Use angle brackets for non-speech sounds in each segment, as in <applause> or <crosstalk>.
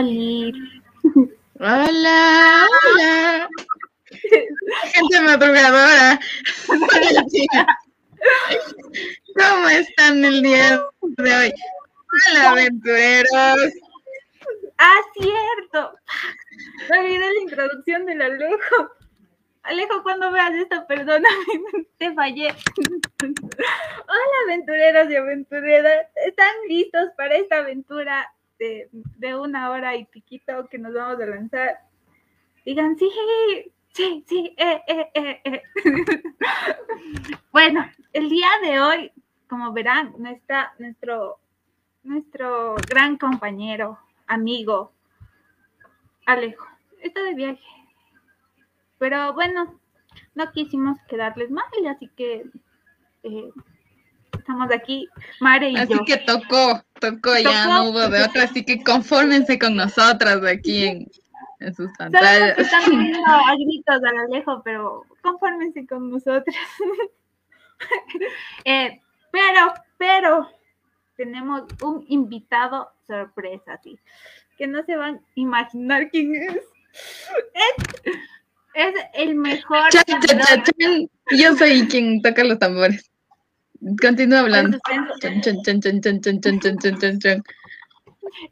Oli. Hola, hola. Gente madrugadora. ¿Cómo están el día de hoy? Hola, aventureros. Ah, cierto. Me olvidé la introducción del Alejo. Alejo, cuando veas esto, perdóname, <laughs> te fallé. Hola, aventureros y aventureras. ¿Están listos para esta aventura de, de una hora y piquito que nos vamos a lanzar? Digan, sí, sí, sí, eh, eh, eh, eh. <laughs> bueno, el día de hoy, como verán, no está nuestro, nuestro gran compañero, amigo, Alejo. Está de viaje. Pero bueno, no quisimos quedarles mal, así que eh, estamos aquí, Mare y Así yo. que tocó, tocó, ya Tocó. no hubo de otra, así que confórmense con nosotras aquí en, en sus que pantallas. están <laughs> pidiendo a gritos al Alejo, pero confórmense con nosotras. <laughs> Eh, pero, pero, tenemos un invitado sorpresa, sí, que no se van a imaginar quién es. Es, es el mejor. Yo soy quien toca los tambores. Continúa hablando.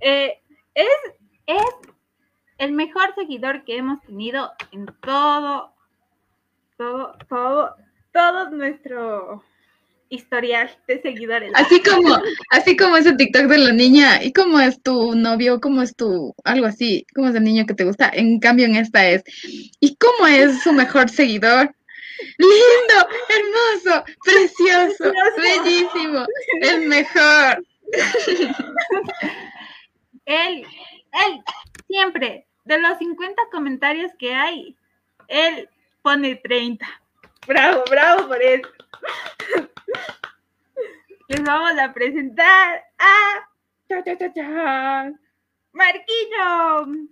Es, es el mejor seguidor que hemos tenido en todo, todo, todo, todo nuestro historial de seguidores. Así como, así como ese TikTok de la niña, ¿y cómo es tu novio? ¿Cómo es tu algo así? ¿Cómo es el niño que te gusta? En cambio, en esta es, ¿y cómo es su mejor seguidor? Lindo, hermoso, precioso, Precioso. bellísimo, el mejor. Él, él, siempre, de los 50 comentarios que hay, él pone 30. Bravo, bravo por eso. Les vamos a presentar a cha, cha, cha, cha, Marquillo.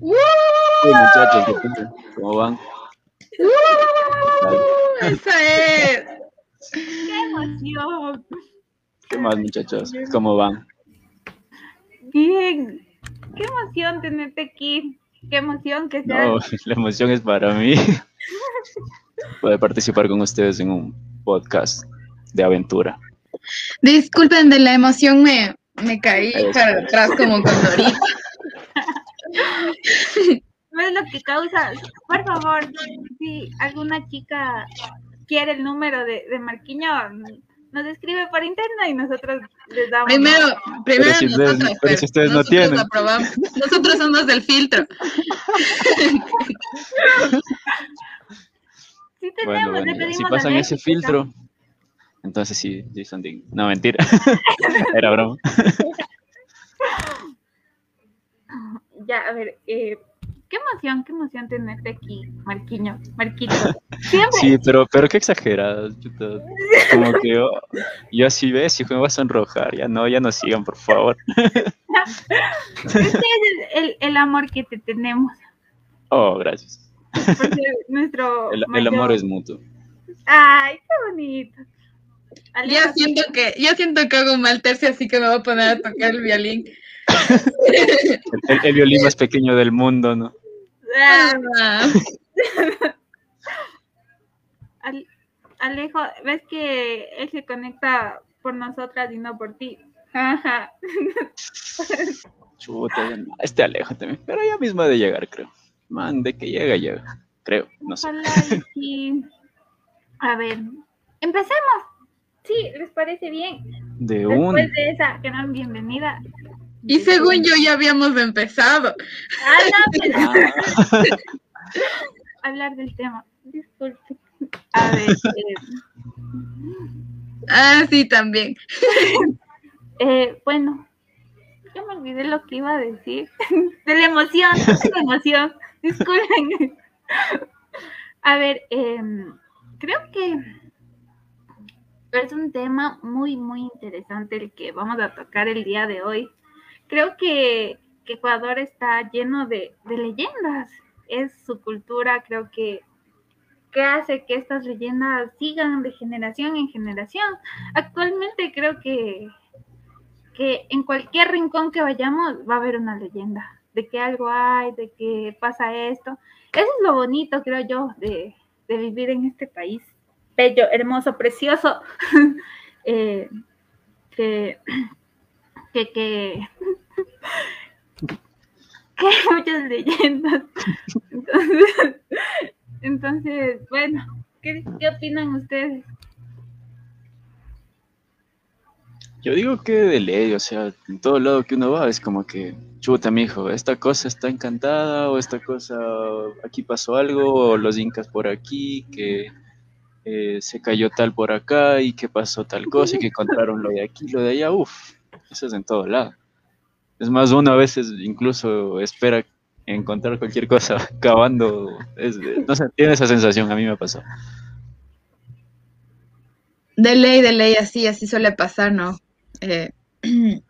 Sí, muchachos, ¿qué tal? ¿cómo van? Esa es. ¡Qué emoción! ¿Qué más, muchachos? ¿Cómo van? Bien. ¡Qué emoción tenerte aquí! ¡Qué emoción que sea! No, <laughs> la emoción es para mí <laughs> poder participar con ustedes en un podcast de aventura. Disculpen de la emoción, me, me caí para atrás como con Dorita. ¿Ves lo que causa? Por favor, si alguna chica quiere el número de, de Marquiño, nos escribe por interno y nosotros les damos. Primero, primero si ustedes- nosotros, pero si ustedes no nosotros tienen. aprobamos. Nosotros somos del filtro. <laughs> Sí Bueno, tenemos, le bueno, pedimos si pasan ese filtro, entonces sí, sí son dignos. No, mentira. <laughs> Era broma. <laughs> Ya, a ver, eh, qué emoción, qué emoción tenerte aquí, Marquiño, Marquito. Siempre, Sí, pero, pero qué exageradas. chuta. Como que yo, yo así ves, hijo, me vas a sonrojar. Ya no, ya no sigan, por favor. este es el, el- el amor que te tenemos. Oh, gracias. Porque nuestro. El, amor es mutuo. Ay, qué bonito. Yo siento que, yo siento que hago un mal tercio, así que me voy a poner a tocar el violín. <laughs> El, el- violín más pequeño del mundo, ¿no? ah, <laughs> Al- Alejo, ves que él se conecta por nosotras y no por ti. Ajá. <laughs> Chuta, este Alejo también. Pero ya mismo ha de llegar, creo. Man, de que llega, llega. Creo, no sé. Ojalá y sí. A ver, empecemos. Sí, ¿les parece bien? De un. Después de esa gran bienvenida. Y según yo ya habíamos empezado. Ah, no, <laughs> pero Ah, <laughs> hablar del tema. Disculpe. A ver, eh, Ah, sí, también. <laughs> eh, bueno, yo me olvidé lo que iba a decir. De la emoción, de la emoción. Disculpen. A ver, em, creo que es un tema muy, muy interesante el que vamos a tocar el día de hoy. Creo que, que Ecuador está lleno de, de leyendas. Es su cultura, creo que, que hace que estas leyendas sigan de generación en generación. Actualmente creo que, que en cualquier rincón que vayamos va a haber una leyenda de que algo hay, de que pasa esto. Eso es lo bonito, creo yo, de, vivir en este país. Bello, hermoso, precioso. <laughs> Eh, que, que, que, <laughs> que hay muchas leyendas. Entonces, entonces bueno, ¿qué, ¿qué opinan ustedes? Yo digo que de ley, o sea, en todo lado que uno va es como que, chuta, mijo, esta cosa está encantada, o esta cosa, aquí pasó algo, o los incas por aquí, que eh, se cayó tal por acá, y que pasó tal cosa, y que encontraron lo de aquí, lo de allá, uff, eso es en todo lado. Es más, uno a veces incluso espera encontrar cualquier cosa <laughs> cavando, no sé, tiene esa sensación, a mí me pasó. De ley, de ley, así, así suele pasar, ¿no? Eh, <clears throat>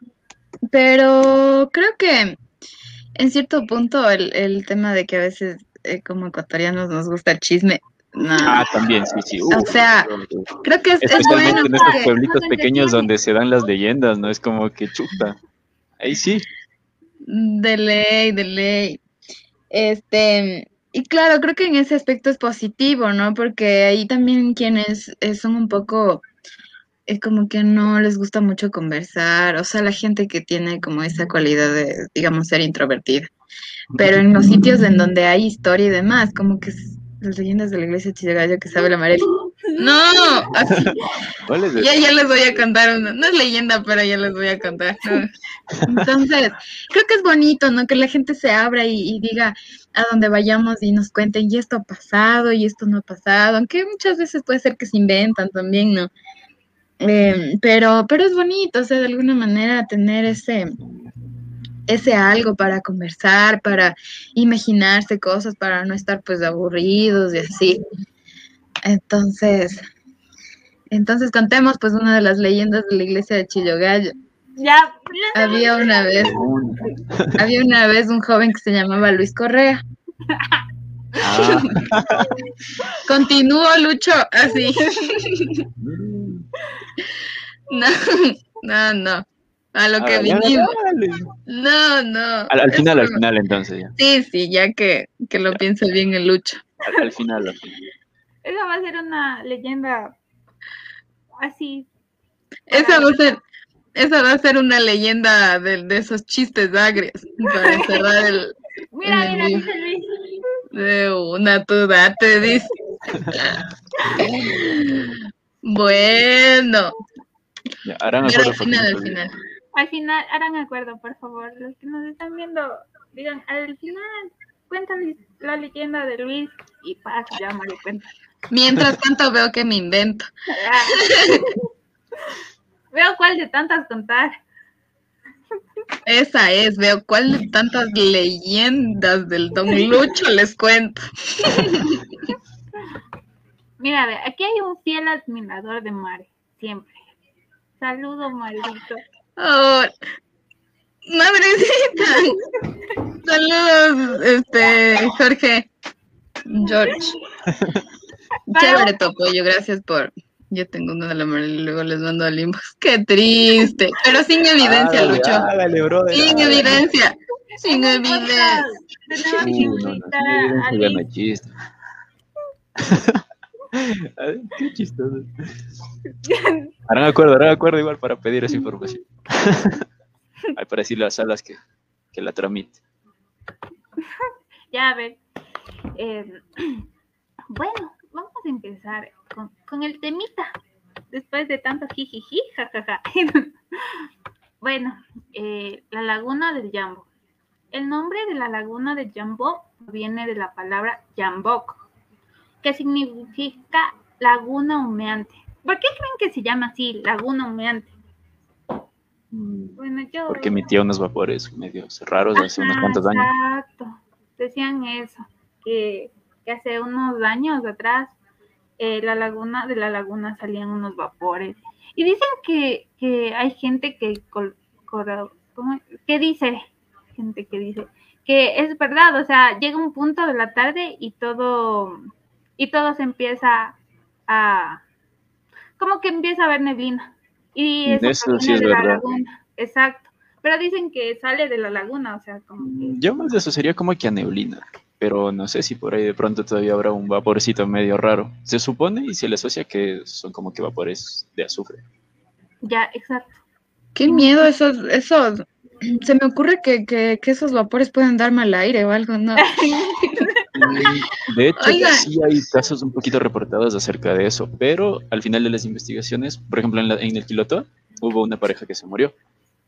pero creo que en cierto punto el, tema de que a veces eh, como ecuatorianos nos gusta el chisme. Ah, también, sí, sí. o sea, creo que es, Especialmente en estos pueblitos pequeños donde se dan las leyendas, ¿no? Es como que chuta. Ahí sí. De ley, de ley. Este, y claro, creo que en ese aspecto es positivo, ¿no? Porque ahí también quienes eh, son un poco es como que no les gusta mucho conversar, o sea, la gente que tiene como esa cualidad de, digamos, ser introvertida. Pero en los sitios en donde hay historia y demás, como que las leyendas de la iglesia de Chillagallo que sabe la Marely. <laughs> No, así. <laughs> ya, ya les voy a contar una, no es leyenda, pero ya les voy a contar. Entonces, creo que es bonito, ¿no? Que la gente se abra y, y diga a donde vayamos y nos cuenten, y esto ha pasado, y esto no ha pasado, aunque muchas veces puede ser que se inventan también, ¿no? Em, pero, pero es bonito, o sea, de alguna manera tener ese, ese algo para conversar, para imaginarse cosas, para no estar pues aburridos y así. Entonces, entonces contemos pues una de las leyendas de la iglesia de Chillogallo. Ya, había una vez, había una vez un joven que se llamaba Luis Correa. Ah. Continúo, Lucho, así. <laughs> No, no, no. A lo que vinimos. No, no. Al, final, al final, entonces ya. Sí, sí, ya que, que lo piense bien el Lucho. Al, final, al final. Esa va a ser una leyenda así. Esa va a ser, esa va a ser una leyenda de, de esos chistes agrios para cerrar el. Mira, mira, dice Luis. De una tú te dice. <laughs> bueno. harán acuerdo. Al final, al final. Al final, harán acuerdo, por favor. Los que nos están viendo, digan, al final, cuéntame la leyenda de Luis y paz, ya me cuenta. Mientras tanto veo que me invento. <laughs> veo cuál de tantas contar. Esa es, veo cuál de tantas leyendas del Don Lucho les cuento. <laughs> Mira, aquí hay un fiel admirador de Mare, siempre. Saludo, maldito. Oh, madrecita. Saludos, este, Jorge. George. Chévere, Topoyo, gracias por yo tengo uno de la mano y luego les mando al inbox. Qué triste. Pero sin evidencia, Lucho. sin evidencia. Sin evidencia. Qué chistoso. <laughs> Harán acuerdo, harán acuerdo igual para pedir esa información. <laughs> Hay para decirle a salas que, que la tramite. <laughs> Ya, a ver. Eh, <clears throat> bueno, vamos a empezar con, el temita, después de tanto jijiji, jajaja. bueno, eh, la laguna del Jambo. El nombre de la laguna de Jambo viene de la palabra Jambok, que significa laguna humeante. ¿Por qué creen que se llama así, laguna humeante? Bueno, yo... Porque emitía unos vapores medio raros hace unos cuantos años. Exacto, decían eso, que que hace unos años atrás eh, la laguna, de la laguna salían unos vapores. Y dicen que, que hay gente que, ¿qué dice? Gente que dice que es verdad, o sea, llega un punto de la tarde y todo, y todo se empieza a, como que empieza a haber neblina. Y eso, sí es verdad. exacto. Pero dicen que sale de la laguna, o sea, como que... Yo más de eso sería como que a neblina. Pero no sé si por ahí de pronto todavía habrá un vaporcito medio raro. Se supone y se le asocia que son como que vapores de azufre. Ya, exacto. Qué miedo esos, esos. Se me ocurre que, que, que esos vapores pueden dar mal aire o algo, ¿no? <laughs> De hecho, Oiga. sí hay casos un poquito reportados acerca de eso, pero al final de las investigaciones, por ejemplo, en, la- en el Quilotó, hubo una pareja que se murió,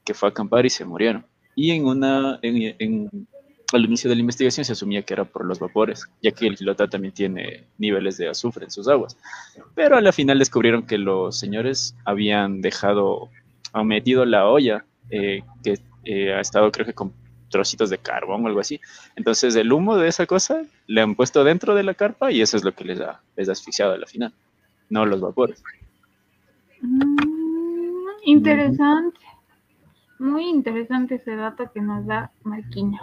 que fue a acampar y se murieron. Y en una, en, en- al inicio de la investigación se asumía que era por los vapores, ya que el Quilotá también tiene niveles de azufre en sus aguas. Pero a la final descubrieron que los señores habían dejado, han metido la olla, eh, que eh, ha estado creo que con trocitos de carbón o algo así. Entonces el humo de esa cosa le han puesto dentro de la carpa y eso es lo que les ha, les ha asfixiado a la final, no los vapores. Mm, interesante. Muy interesante ese dato que nos da Marquiño.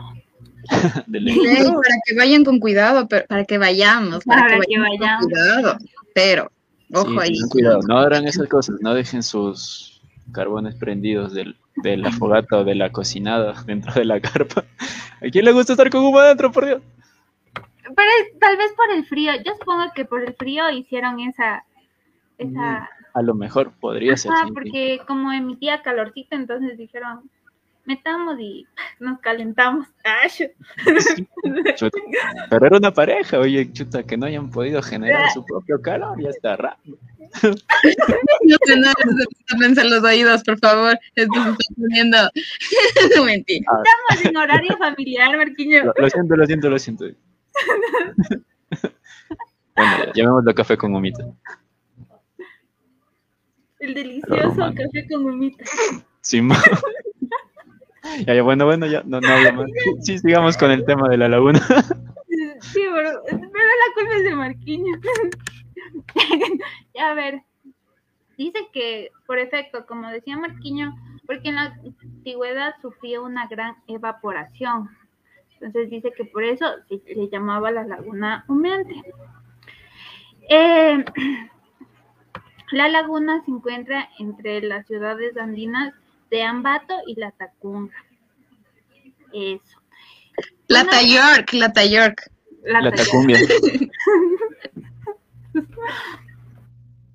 <laughs> De Sí, ley. para que vayan con cuidado, pero, para que vayamos, para, Para que que vayamos, con cuidado. Pero, ojo Sí, ahí. cuidado, no hagan esas cosas, no dejen sus carbones prendidos del- de la fogata o de la cocinada <laughs> dentro de la carpa. ¿A quién le gusta estar con humo adentro, por Dios? Pero tal vez por el frío. Yo supongo que por el frío hicieron esa... esa A lo mejor podría ser. Ajá, sí. porque como emitía calorcito, entonces dijeron, metamos y nos calentamos. Ay. Pero era una pareja, oye, chuta, que no hayan podido generar su propio calor, ya está raro. No sé nada, se me tapense los oídos, por favor. Esto se está poniendo. <laughs> Mentira. Estamos en horario familiar, Marquiño. Lo, lo siento, lo siento, lo siento. bueno, llamémoslo café con humita. El delicioso café con humitas. Sí, ma- bueno, bueno, ya, no, no más. Sí, sigamos con el tema de la laguna. <laughs> Sí, pero, la culpa es de Marquiño. Ya, <laughs> a ver, dice que por efecto, como decía Marquiño, porque en la antigüedad sufrió una gran evaporación. Entonces dice que por eso se le llamaba la laguna humeante. Eh, <clears throat> la laguna se encuentra entre las ciudades andinas de Ambato y La Tacunga. Eso. Lata York, Lata York. La La Tacunga. tacumbia. <laughs>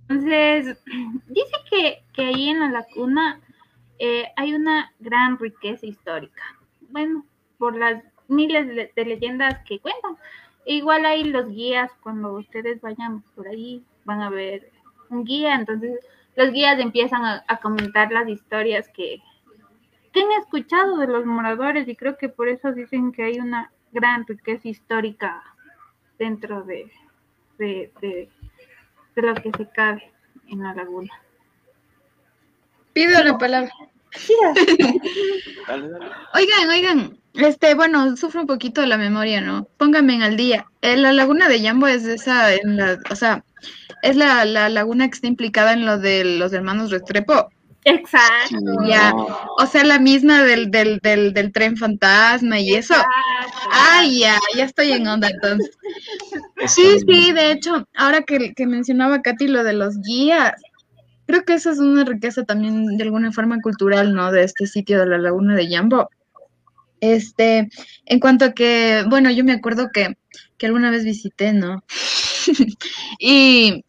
Entonces, dice que, que ahí en la laguna eh, hay una gran riqueza histórica. Bueno, por las miles de, de leyendas que cuentan. Igual hay los guías, cuando ustedes vayan por ahí, van a ver un guía. Entonces, los guías empiezan a, a comentar las historias que, que han escuchado de los moradores y creo que por eso dicen que hay una gran riqueza histórica dentro de, de, de, de lo que se cabe en la laguna. Pido la palabra. <laughs> Dale, dale. Oigan, oigan, este, bueno, sufro un poquito de la memoria, ¿no? Pónganme en al día. Eh, la laguna de Yambo es esa, en la, o sea, es la, la laguna que está implicada en lo de los hermanos Restrepo. Exacto. Ya. O sea, la misma del, del, del, del tren fantasma y eso. Exacto. Ay, ya, ya estoy en onda entonces. Sí, sí, de hecho, ahora que, que mencionaba Katy lo de los guías, creo que esa es una riqueza también de alguna forma cultural, ¿no? De este sitio de la Laguna de Yambo. Este, en cuanto a que, bueno, yo me acuerdo que, que alguna vez visité, ¿no? <laughs> y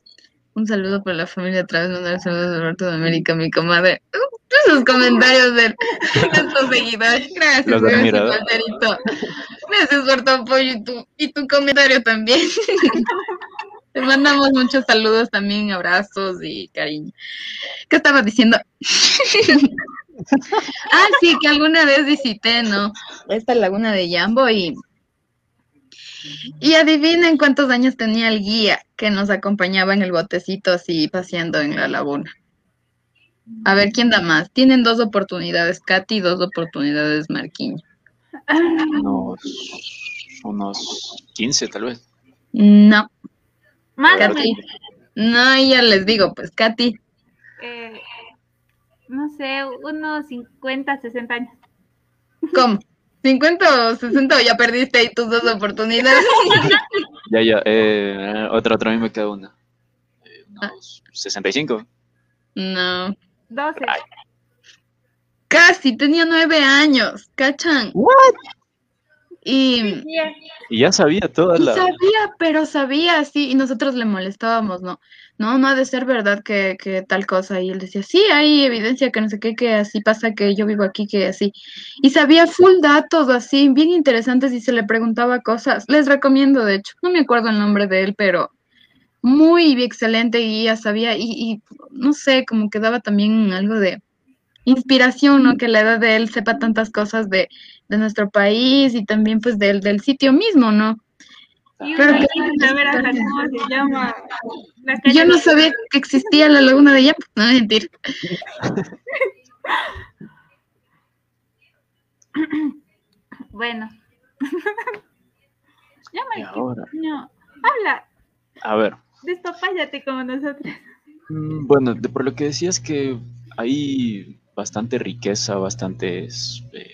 un saludo para la familia otra vez, mandar saludos a Alberto de América, mi comadre. Uh, esos comentarios de, estos seguidores. Gracias, Los gracias. Walterito. Gracias por tu apoyo y tu, y tu comentario también. <laughs> Te mandamos muchos saludos también, abrazos y cariño. ¿Qué estabas diciendo? <laughs> ah, sí, que alguna vez visité, ¿no? Esta laguna de Yambo y... Y adivinen cuántos años tenía el guía que nos acompañaba en el botecito así paseando en la laguna. A ver, ¿quién da más? Tienen dos oportunidades, Katy, y dos oportunidades, Marquiño. Unos, unos 15 tal vez. No, Más Katy. No, ya les digo, pues, Katy. eh, no sé, unos 50, 60 años. ¿Cómo? ¿50 o 60 o ya perdiste ahí tus dos oportunidades? Ya, ya. Eh, otra, otra, a mí me queda una. Eh, Ah. unos 65. No. 12. Ay. Casi, tenía nueve años, ¿cachan? ¿What? Y, Y ya sabía toda y la... sabía, pero sabía, sí, y nosotros le molestábamos, ¿no? No, no ha de ser verdad que, que tal cosa. Y él decía, sí, hay evidencia que no sé qué, que así pasa, que yo vivo aquí, que así. Y sabía full datos así, bien interesantes y se le preguntaba cosas. Les recomiendo, de hecho, no me acuerdo el nombre de él, pero muy excelente y ya sabía, y, y no sé, como que daba también algo de inspiración, ¿no? Que la edad de él sepa tantas cosas de, de nuestro país y también pues del, del sitio mismo, ¿no? Y Claro uno que- quiere saber hasta cómo se llama la Y Yo no sabía que existía la laguna de Yap, no mentir. <laughs> Bueno. <laughs> ya me ahora, no. Habla, a ver. despapáyate como nosotros. Mm, Bueno, de por lo que decías que hay bastante riqueza, bastantes, eh,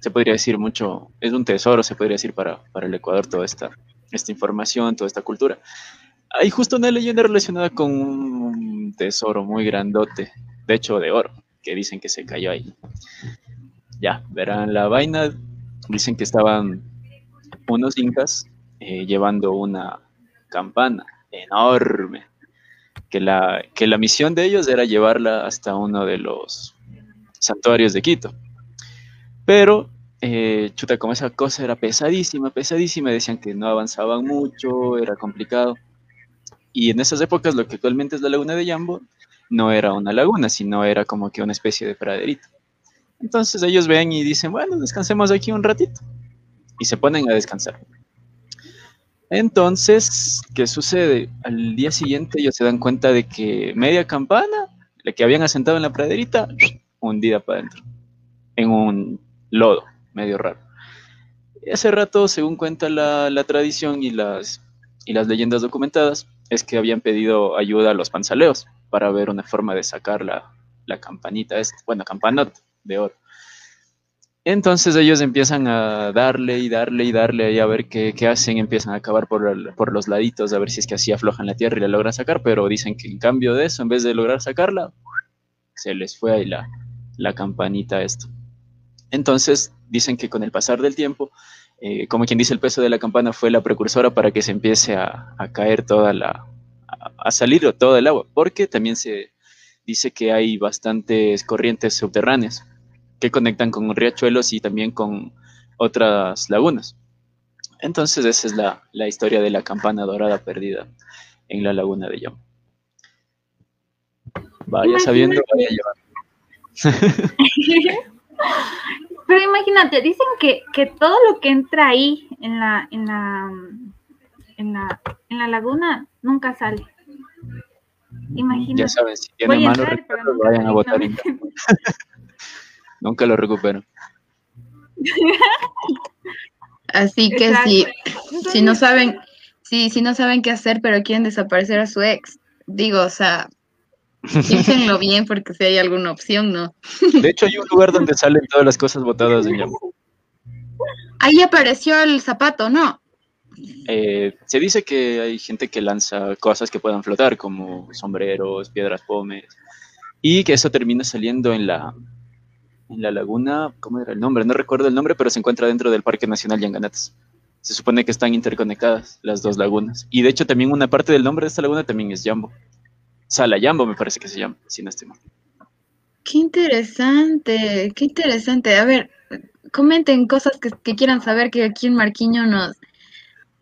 se podría decir mucho, es un tesoro, se podría decir para, para el Ecuador toda esta, esta información, toda esta cultura. Hay justo una leyenda relacionada con un tesoro muy grandote, de hecho de oro, que dicen que se cayó ahí. Ya, verán la vaina, dicen que estaban unos incas eh, llevando una campana enorme que la, que la misión de ellos era llevarla hasta uno de los santuarios de Quito. Pero, eh, chuta, como esa cosa era pesadísima, pesadísima, decían que no avanzaban mucho, era complicado. Y en esas épocas, lo que actualmente es la laguna de Yambo, no era una laguna, sino era como que una especie de praderito. Entonces ellos ven y dicen, bueno, descansemos aquí un ratito. Y se ponen a descansar. Entonces, ¿qué sucede? Al día siguiente ellos se dan cuenta de que media campana, la que habían asentado en la praderita, hundida para adentro, en un lodo, medio raro. Y hace rato, según cuenta la, la tradición y las, y las leyendas documentadas, es que habían pedido ayuda a los panzaleos para ver una forma de sacar la, la campanita, esta, bueno, campanota de oro. Entonces ellos empiezan a darle y darle y darle ahí a ver qué, qué hacen, empiezan a cavar por, el- por los laditos a ver si es que así aflojan la tierra y la logran sacar, pero dicen que en cambio de eso, en vez de lograr sacarla, se les fue ahí la, la campanita esto. Entonces dicen que con el pasar del tiempo, eh, como quien dice, el peso de la campana fue la precursora para que se empiece a, a caer toda la, a, a salir todo el agua, porque también se dice que hay bastantes corrientes subterráneas que conectan con riachuelos y también con otras lagunas. Entonces esa es la, la historia de la campana dorada perdida en la laguna de Yom. Vaya sabiendo, vaya llevando. <laughs> Pero imagínate, dicen que, que todo lo que entra ahí en la, en la, en la, en la laguna nunca sale. Imagínate. Ya saben, si tienen malos recuerdos, nunca vayan a votar no. <laughs> Nunca lo recupero. Así que Exacto. si, si no saben, si, si no saben qué hacer, pero quieren desaparecer a su ex, digo, o sea, piénsenlo bien porque si hay alguna opción, ¿no? De hecho, hay un lugar donde salen todas las cosas botadas en Yom. Ahí apareció el zapato, ¿no? Eh, se dice que hay gente que lanza cosas que puedan flotar, como sombreros, piedras pomes, y que eso termina saliendo en la, en la laguna, ¿cómo era el nombre? No recuerdo el nombre, pero se encuentra dentro del Parque Nacional Yanganates. Se supone que están interconectadas las dos lagunas. Y de hecho también una parte del nombre de esta laguna también es Yambo. Sala Yambo me parece que se llama, si no estoy mal. Qué interesante, qué interesante. A ver, comenten cosas que, que quieran saber que aquí en Marquiño nos,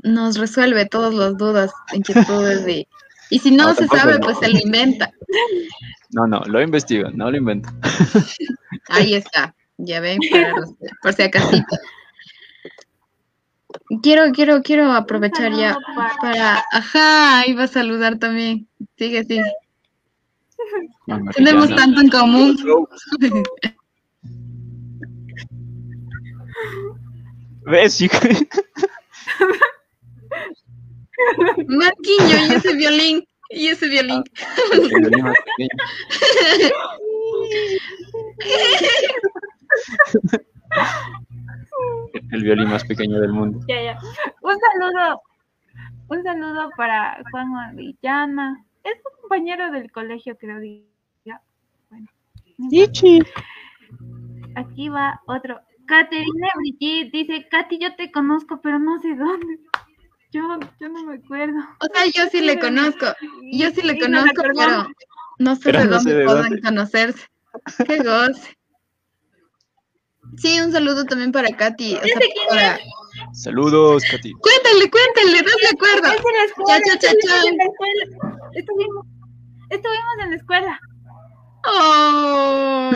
nos resuelve todas las dudas, inquietudes y, y si no, No, se sabe, no. pues se lo inventa. No, no, lo investigo, no lo invento. <laughs> Ahí está, ya ven, para los- por si acaso. Quiero, quiero, quiero aprovechar ya para, ajá, iba a saludar también. Sigue, sigue. Tenemos tanto en común. ¿Ves? Marquiño y ese violín, y ese violín. El violín más pequeño. El violín más pequeño del mundo. Ya, ya. Un saludo, un saludo para Juan Orellana. Es un compañero del colegio, creo. diga. Bueno. no importa. aquí va otro. Caterina Brigitte dice, Katy, yo te conozco, pero no sé dónde. Yo, yo no me acuerdo. O sea, yo sí le conozco. Yo sí le conozco, pero no sé Pero de no sé dónde dónde. conocerse. Qué goce. Sí, un saludo también para Katy. o sea, para- Saludos, Katy. Cuéntale, cuéntale, dale acuerdo. Es en la escuela, Cha, cha, cha, estuvimos en la escuela. Estuvimos, estuvimos en la escuela. Oh.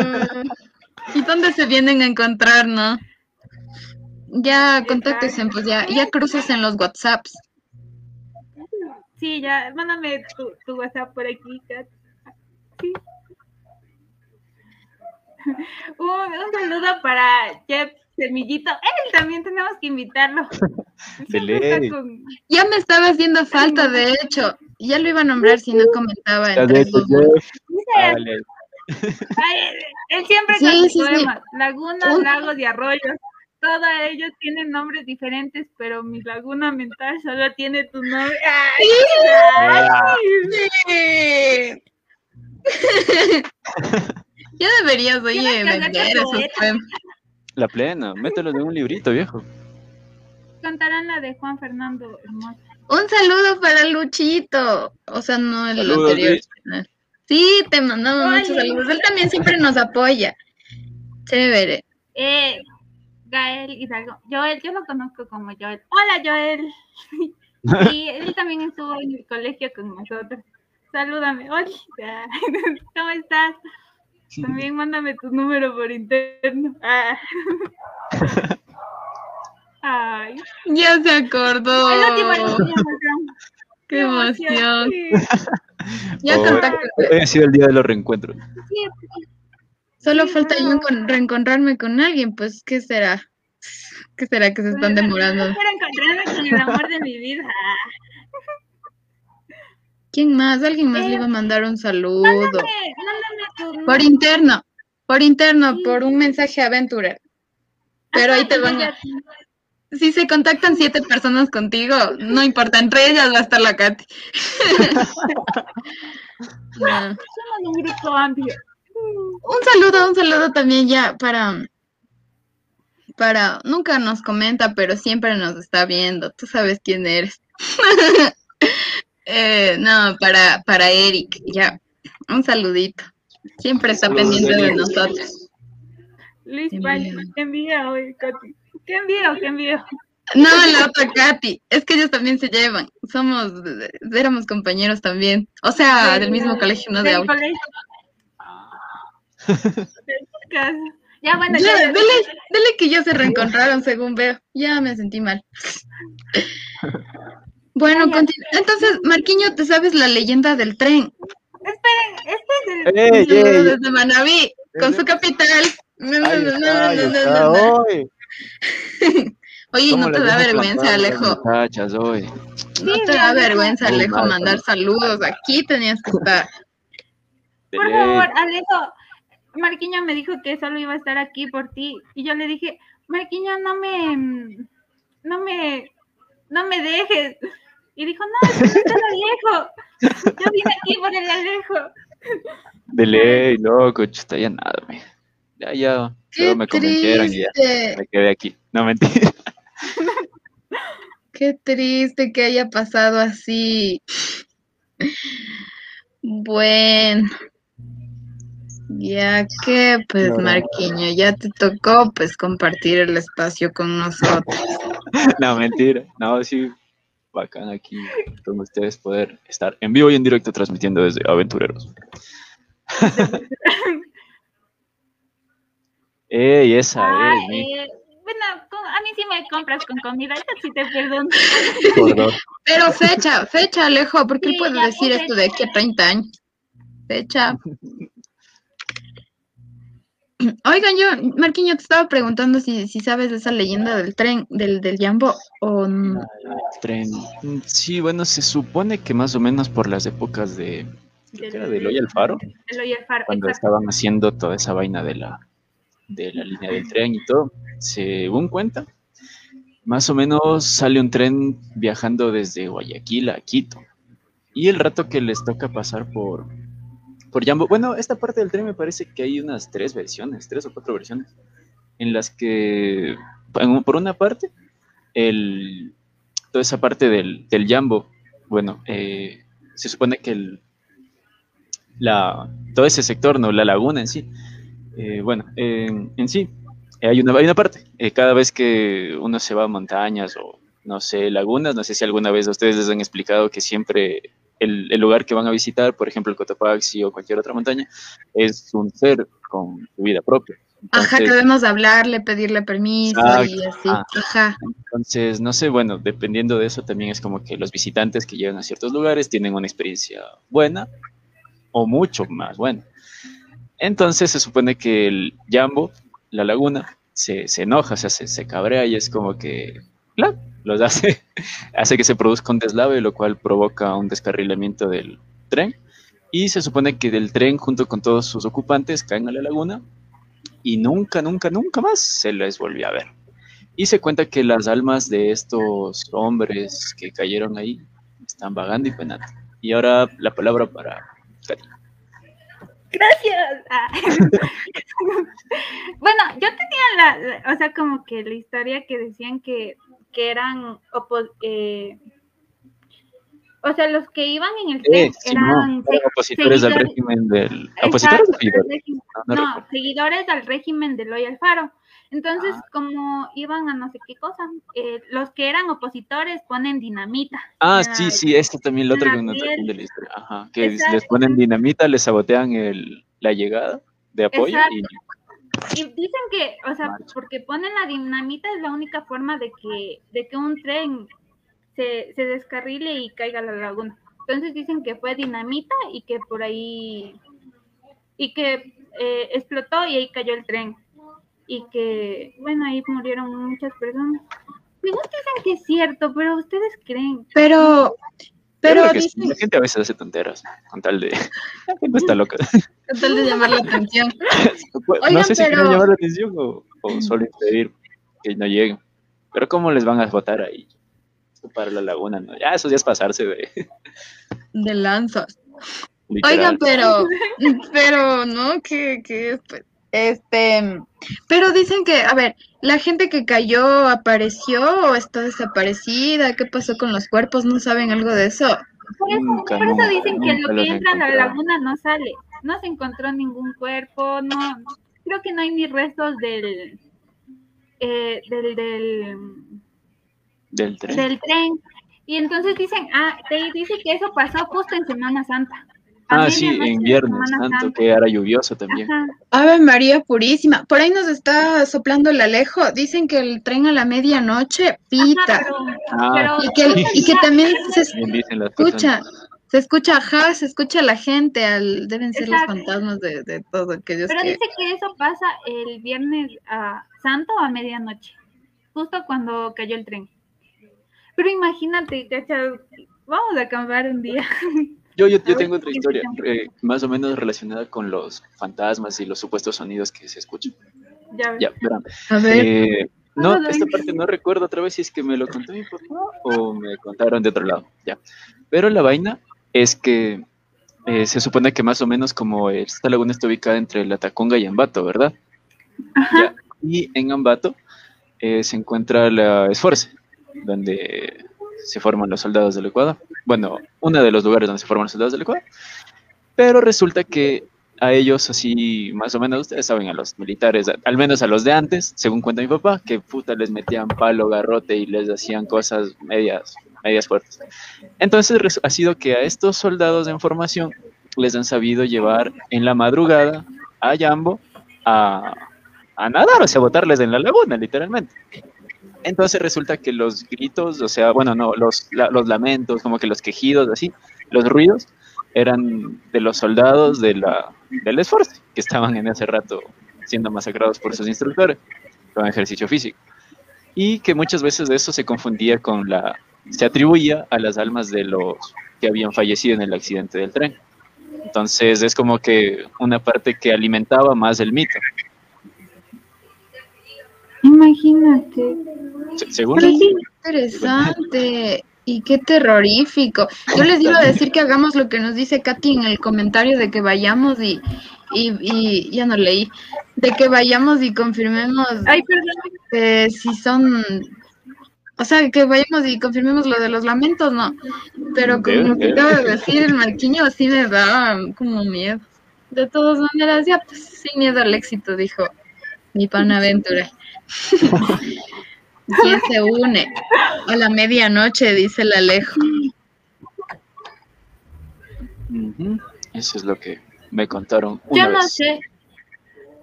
¿Y dónde se vienen a encontrar, no? Ya contáctense, pues ya, ya cruces en los WhatsApps. Sí, ya, mándame tu, tu WhatsApp por aquí, Kat. Sí. <laughs> Un, un saludo para Jeff Semillito. Él también tenemos que invitarlo. <laughs> Con- Ya me estaba haciendo falta, de hecho. Ya lo iba a nombrar si no comentaba en Ya tres, de- dos, uno. Jeff, Dice, dale. ay, él siempre Sí, con sus sí, sí. poemas. Lagunas, Un- lagos y arroyos. Todos ellos tienen nombres diferentes, pero mi laguna mental solo tiene tu nombre. ¡Ay! ay. <laughs> Ya deberías, oye, vender esos poemas. La plena, mételo en un librito, viejo. Contarán la de Juan Fernando Hermoso. Un saludo para Luchito. O sea, no el Saludos, anterior. Luis. Sí, te mandamos Oye. muchos saludos. Él también siempre nos apoya. Chévere. Eh, Gael Hidalgo. Joel, yo lo conozco como Joel. Hola, Joel. <laughs> Y él también estuvo en el colegio con nosotros. Salúdame. Hola. <laughs> ¿Cómo estás? También mándame tu número por interno. Ah. <laughs> Ay. Ya se acordó. Qué emoción. Sí, Ya contacto. Hoy ha sido el día de los reencuentros. Solo falta yo reencontrarme con alguien. Pues, ¿qué será? ¿Qué será que se están demorando? Para encontrarme con el amor de mi vida. ¿Quién más? Alguien más Eh, le iba a mandar un saludo. Mándame, mándame tu Por interno. Por interno, Sí. por un mensaje aventura. Pero ahí te van a... Si se contactan siete personas contigo, no importa, entre ellas va a estar la Katy. <laughs> No. Somos un grupo amplio. Un saludo, un saludo también ya para, para, nunca nos comenta, pero siempre nos está viendo. Tú sabes quién eres. <laughs> Eh, no, para, para Eric, ya. Un saludito. Siempre está Saludos, pendiente de nosotros. Luis envidia. qué envío hoy, Coti. Qué envío, qué envío. No, la otra Katy. Es que ellos también se llevan. Somos, éramos compañeros también. O sea, del mismo colegio, no de podcast. Ya, bueno, Ya, ya. dele, dele que ya se reencontraron, según veo. Ya me sentí mal. Bueno, entonces, Marquiño, ¿te sabes la leyenda del tren? Esperen, este es el. Desde Manaví, con su capital. Está, hoy. Oye, ¿Cómo no te da vergüenza, Alejo. No te da vergüenza, Alejo, mandar saludos. Aquí tenías que estar. Por favor, Alejo. Marquiño me dijo que solo iba a estar aquí por ti. Y yo le dije, Marquiño, no me. No me. No me dejes. Y dijo, no, es que no está el Alejo. Yo vine aquí por el Alejo. De ley, loco, chuta, ya nada, me. Ya, ya. Luego me convencieron y ya. Me quedé aquí. No, mentira. qué triste que haya pasado así. Bueno, ya que, pues, Claro. Marquiño, ya te tocó, pues, compartir el espacio con nosotros. <laughs> No, mentira. No, sí. Bacán aquí con ustedes poder estar en vivo y en directo transmitiendo desde Aventureros. <laughs> Ey, esa Ah, es, eh, bueno, con- a mí sí me compras con comida, yo sí te perdono. Pero fecha, fecha, Alejo, porque él Sí, puede ya, decir esto de aquí a 30 años. Fecha. <clears throat> Oigan, yo, Marquiño, te estaba preguntando si, si sabes esa leyenda del tren, del, del Jambo, o n- Tren. Mm, Sí, bueno, se supone que más o menos por las épocas de. Creo que era de Eloy Alfaro, El Alfaro, cuando exacto. estaban haciendo toda esa vaina de la, de la línea del tren y todo. Según cuenta, más o menos sale un tren viajando desde Guayaquil a Quito. Y el rato que les toca pasar por, por Jambo. Bueno, esta parte del tren me parece que hay unas tres versiones, tres o cuatro versiones, en las que, por una parte, el, toda esa parte del, del Jambo, bueno, eh, se supone que el, la, todo ese sector, ¿no? La laguna en sí, eh, bueno, en sí, hay una, hay una parte, eh, cada vez que uno se va a montañas o, no sé, lagunas, no sé si alguna vez ustedes les han explicado que siempre el, el, lugar que van a visitar, por ejemplo el Cotopaxi o cualquier otra montaña, es un ser con su vida propia. Entonces, Ajá, que debemos hablarle, pedirle permiso y así. Ah, Ajá. Entonces, no sé, bueno, dependiendo de eso también es como que los visitantes que llegan a ciertos lugares tienen una experiencia buena o mucho más buena. Entonces se supone que el Jambo, la laguna, se, se enoja, o sea, se, se, cabrea y es como que, claro, los hace, <laughs> hace que se produzca un deslave, lo cual provoca un descarrilamiento del tren. Y se supone que del tren, junto con todos sus ocupantes, caen a la laguna y nunca, nunca, nunca más se les volvió a ver. Y se cuenta que las almas de estos hombres que cayeron ahí están vagando y penando. Y ahora la palabra para Karina. Gracias. Ah. <laughs> bueno, yo tenía la, o sea, como que la historia que decían que, que eran eh, o sea, los que iban en el tren sí, eran no, opositores del régimen del opositores no, no, seguidores del régimen de Loy Alfaro. Entonces, ah. como iban a no sé qué cosa, eh, los que eran opositores ponen dinamita. Ah, sí, sí, esto también lo otro que no de la historia. Ajá, que Exacto. les ponen dinamita, les sabotean el, la llegada de apoyo y... y... dicen que, o sea, porque ponen la dinamita es la única forma de que, de que un tren se, se descarrile y caiga a la laguna. Entonces dicen que fue dinamita y que por ahí, y que eh, explotó y ahí cayó el tren. Y que, bueno, ahí murieron muchas personas. Pues dicen que es cierto, pero ustedes creen. Pero, pero dicen... la gente a veces hace tonteras con tal de. <laughs> La gente está loca. Con tal de llamar la atención. <laughs> no Oigan, sé si quieren llamar la atención o, o solo impedir que no lleguen. Pero ¿cómo les van a votar ahí? para la laguna, ¿no? Ya eso ya es pasarse de... De lanzas. <laughs> Literal. Oigan, pero, pero, ¿no? Que, que, pues, este, pero dicen que, a ver, la gente que cayó apareció o está desaparecida, ¿qué pasó con los cuerpos? ¿No saben algo de eso? Por eso, nunca, por eso nunca, dicen que lo que entra en la laguna no sale, no se encontró ningún cuerpo, no, creo que no hay ni restos del, eh, del, del del tren. Del tren. Y entonces dicen, ah, te dice que eso pasó justo en Semana Santa. Ah, sí, en Viernes Santo, que era lluvioso también. Ajá. Ave María Purísima. Por ahí nos está soplando el Alejo. Dicen que el tren a la medianoche pita. Ajá, pero, ah, pero, y, que, y que también se escucha. Se escucha, ajá, se escucha la gente, al, deben ser Exacto. los fantasmas de, de todo. Que Dios pero que... dice que eso pasa el Viernes uh, Santo a medianoche, justo cuando cayó el tren. Pero imagínate, cacha, vamos a acampar un día. <laughs> Yo, yo, yo tengo otra historia, eh, más o menos relacionada con los fantasmas y los supuestos sonidos que se escuchan. Ya, ya verán. A ver. Eh, no, esta parte no recuerdo otra vez si es que me lo contó mi papá o me contaron de otro lado. Ya. Pero la vaina es que eh, se supone que más o menos como esta laguna está ubicada entre La Tacunga y Ambato, ¿verdad? Ajá. Ya. Y en Ambato eh, se encuentra la Esforce, donde se forman los soldados del Ecuador. Bueno, uno de los lugares donde se forman los soldados del Ecuador. Pero resulta que a ellos, así más o menos, ustedes saben, a los militares, al menos a los de antes, según cuenta mi papá, que puta les metían palo, garrote y les hacían cosas medias, medias fuertes. Entonces ha sido que a estos soldados en formación les han sabido llevar en la madrugada a Yambo a, a nadar, o sea, botarles en la laguna, literalmente. Entonces resulta que los gritos, o sea, bueno, no, los, la, los lamentos, como que los quejidos, así, los ruidos, eran de los soldados de la, del esfuerzo, que estaban en ese rato siendo masacrados por sus instructores, con ejercicio físico. Y que muchas veces eso se confundía con la, se atribuía a las almas de los que habían fallecido en el accidente del tren. Entonces es como que una parte que alimentaba más el mito. Imagínate. Se- Según Pero sí, interesante. Y qué terrorífico. Yo les iba a decir que hagamos lo que nos dice Katy en el comentario de que vayamos y, y, y ya no leí, de que vayamos y confirmemos Ay, perdón. que si son, o sea, que vayamos y confirmemos lo de los lamentos, no. Pero como que ok. acaba de decir el marquiño, sí me da como miedo. De todas maneras, ya, pues sin miedo al éxito, dijo mi panaventura. <laughs> ¿Quién se une? A la medianoche, dice el Alejo. Eso es lo que me contaron una Yo no vez. sé.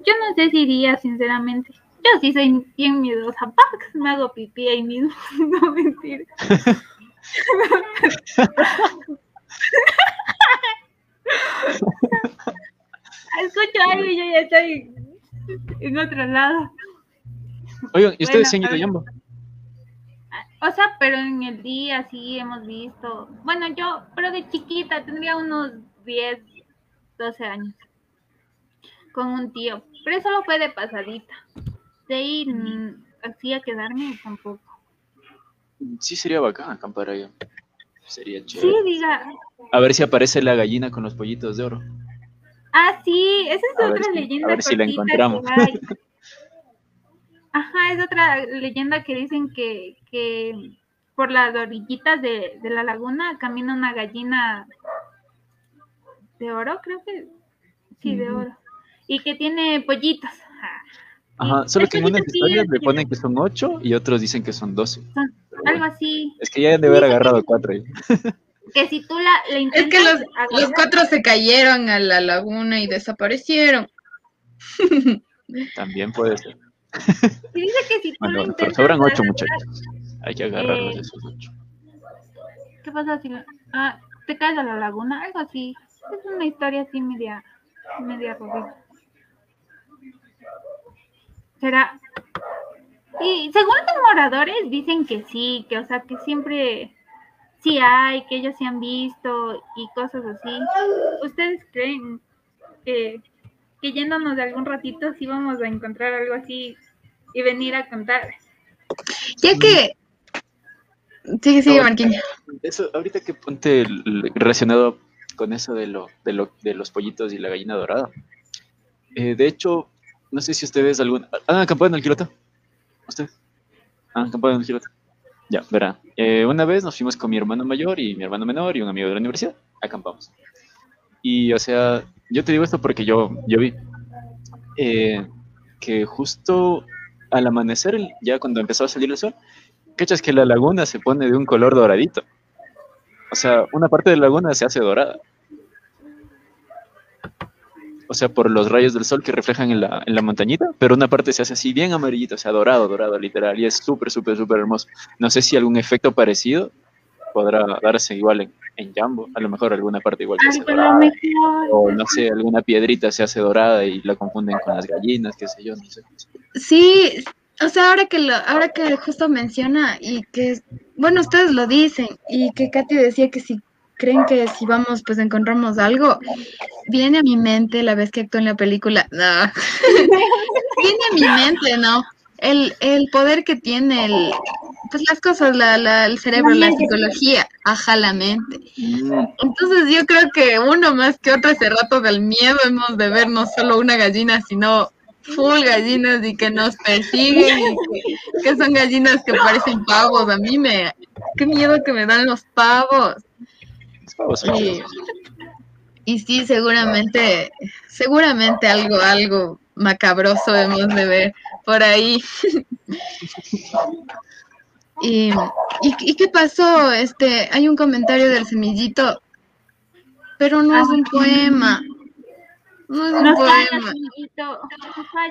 Yo no sé si iría, sinceramente. Yo sí soy bien miedosa. Pax, me hago pipí ahí mismo. <laughs> No mentira. <laughs> Escucho algo y yo ya estoy en otro lado. Oigan, ¿y ustedes Bueno, se han ido a a? O sea, pero en el día sí hemos visto. Bueno, yo, pero de chiquita, tendría unos 10, 12 años. Con un tío. Pero eso solo fue de pasadita. De ir mm, así a quedarme tampoco. Sí, sería bacán acampar allá. Sería Sí, chévere. diga. A ver si aparece la gallina con los pollitos de oro. Ah, sí, esa es A otra si- a leyenda ver si la encontramos. <laughs> Ajá, es otra leyenda que dicen que, que por las orillitas de, de la laguna camina una gallina de oro, creo que sí, de oro. Y que tiene pollitos. Ajá. Ajá, Y solo es que en unas historias es le ponen que son ocho y otros dicen que son doce. Son algo así. Es que ya han de haber agarrado cuatro ahí. <laughs> Que si tú la, la Es intentas que los, agarrar- los cuatro se cayeron a la laguna y desaparecieron. <laughs> También puede ser. Y dice que si tú Bueno, intentas sobran ocho muchachos. Hay que agarrarlos Eh, esos ocho. ¿Qué pasa si ah, te caes a la laguna? Algo así. Es una historia así media, media horrible. Será. Y según los moradores dicen que sí, que o sea que siempre sí hay, que ellos sí han visto y cosas así. ¿Ustedes creen que, que yéndonos de algún ratito sí vamos a encontrar algo así y venir a contar? Ya que... Sigue, sigue, No, Marquiño. Eso, ahorita que ponte el- el- relacionado con eso de, lo, de, lo, de los pollitos y la gallina dorada. Eh, de hecho, no sé si ustedes algún... ¿Han acampado en el Quilota? ¿Ustedes? ¿Han acampado en el Quilota? Ya, verá. Eh, una vez nos fuimos con mi hermano mayor y mi hermano menor y un amigo de la universidad. Acampamos. Y, o sea, yo te digo esto porque yo, yo vi eh, que justo al amanecer, ya cuando empezó a salir el sol, cachas que la laguna se pone de un color doradito. O sea, una parte de la laguna se hace dorada. O sea, por los rayos del sol que reflejan en la, en la montañita, pero una parte se hace así bien amarillito, o sea, dorado, dorado, literal, y es súper, súper, súper hermoso. No sé si algún efecto parecido podrá darse igual en, en Jambo, a lo mejor alguna parte igual que hace Algo a lo dorada, mejor. o no sé, alguna piedrita se hace dorada y la confunden con las gallinas, qué sé yo, no sé. Sí, o sea, ahora que lo, ahora que justo menciona y que, bueno, ustedes lo dicen y que Katy decía que si creen que si vamos pues encontramos algo, viene a mi mente la vez que actuó en la película, no, <laughs> viene a mi mente, ¿no? El, el poder que tiene el, pues las cosas, la, la, el cerebro, la psicología, ajá, la mente. Mm, Entonces yo creo que uno más que otro ese rato del miedo hemos de ver no solo una gallina, sino full gallinas y que nos persiguen y que, que son gallinas que parecen pavos. A mí me... Qué miedo que me dan los pavos. los pavos chidos. Y sí, seguramente, seguramente algo, algo macabroso hemos de ver por ahí. <laughs> y, y, ¿y qué pasó? Este, hay un comentario del semillito, pero no es un poema. No es un poema.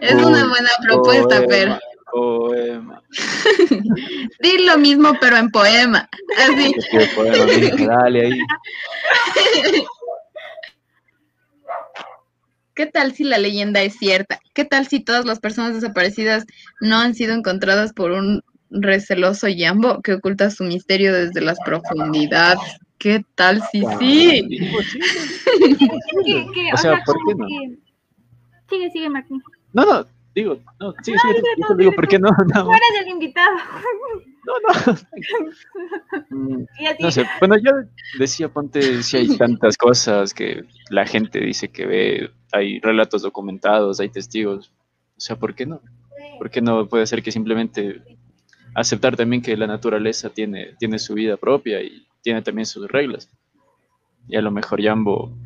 Es una buena propuesta, pero Poema. <laughs> di lo mismo, pero en poema. Así. Es que poema, mijo, dale ahí. <laughs> ¿Qué tal si la leyenda es cierta? ¿Qué tal si todas las personas desaparecidas no han sido encontradas por un receloso Yambo que oculta su misterio desde las profundidades? ¿Qué tal si sí? <laughs> O sea, ¿por qué no? Sigue, sigue, Martín. No, no, digo, no, sí, No, yo no, te digo, ¿por tú. qué no? <laughs> Tú No, eres el invitado. No, no. <laughs> Mm, no sé, bueno, yo decía, ponte, si hay tantas cosas que la gente dice que ve, hay relatos documentados, hay testigos, o sea, ¿por qué no? ¿Por qué no puede ser que simplemente aceptar también que la naturaleza tiene, tiene su vida propia y tiene también sus reglas? Y a lo mejor Jambo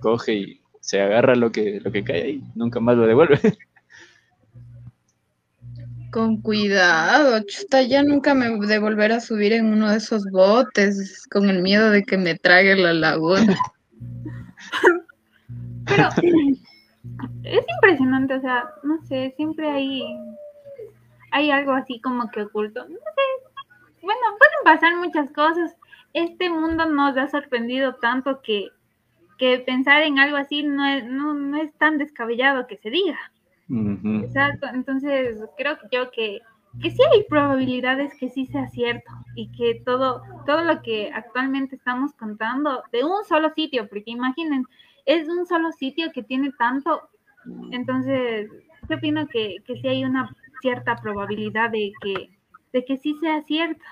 coge y se agarra lo que, lo que cae ahí, nunca más lo devuelve. <laughs> Con cuidado, chuta, ya nunca me de volver a subir en uno de esos botes con el miedo de que me trague la laguna. <laughs> Pero <laughs> es impresionante, o sea, no sé, siempre hay, hay algo así como que oculto. No sé, bueno, pueden pasar muchas cosas. Este mundo nos ha sorprendido tanto que, que pensar en algo así no es, no, no es tan descabellado que se diga. Exacto, entonces creo que yo que, que sí hay probabilidades que sí sea cierto y que todo, todo lo que actualmente estamos contando de un solo sitio, porque imaginen, es un solo sitio que tiene tanto, entonces yo opino que, que sí hay una cierta probabilidad de que, de que sí sea cierto.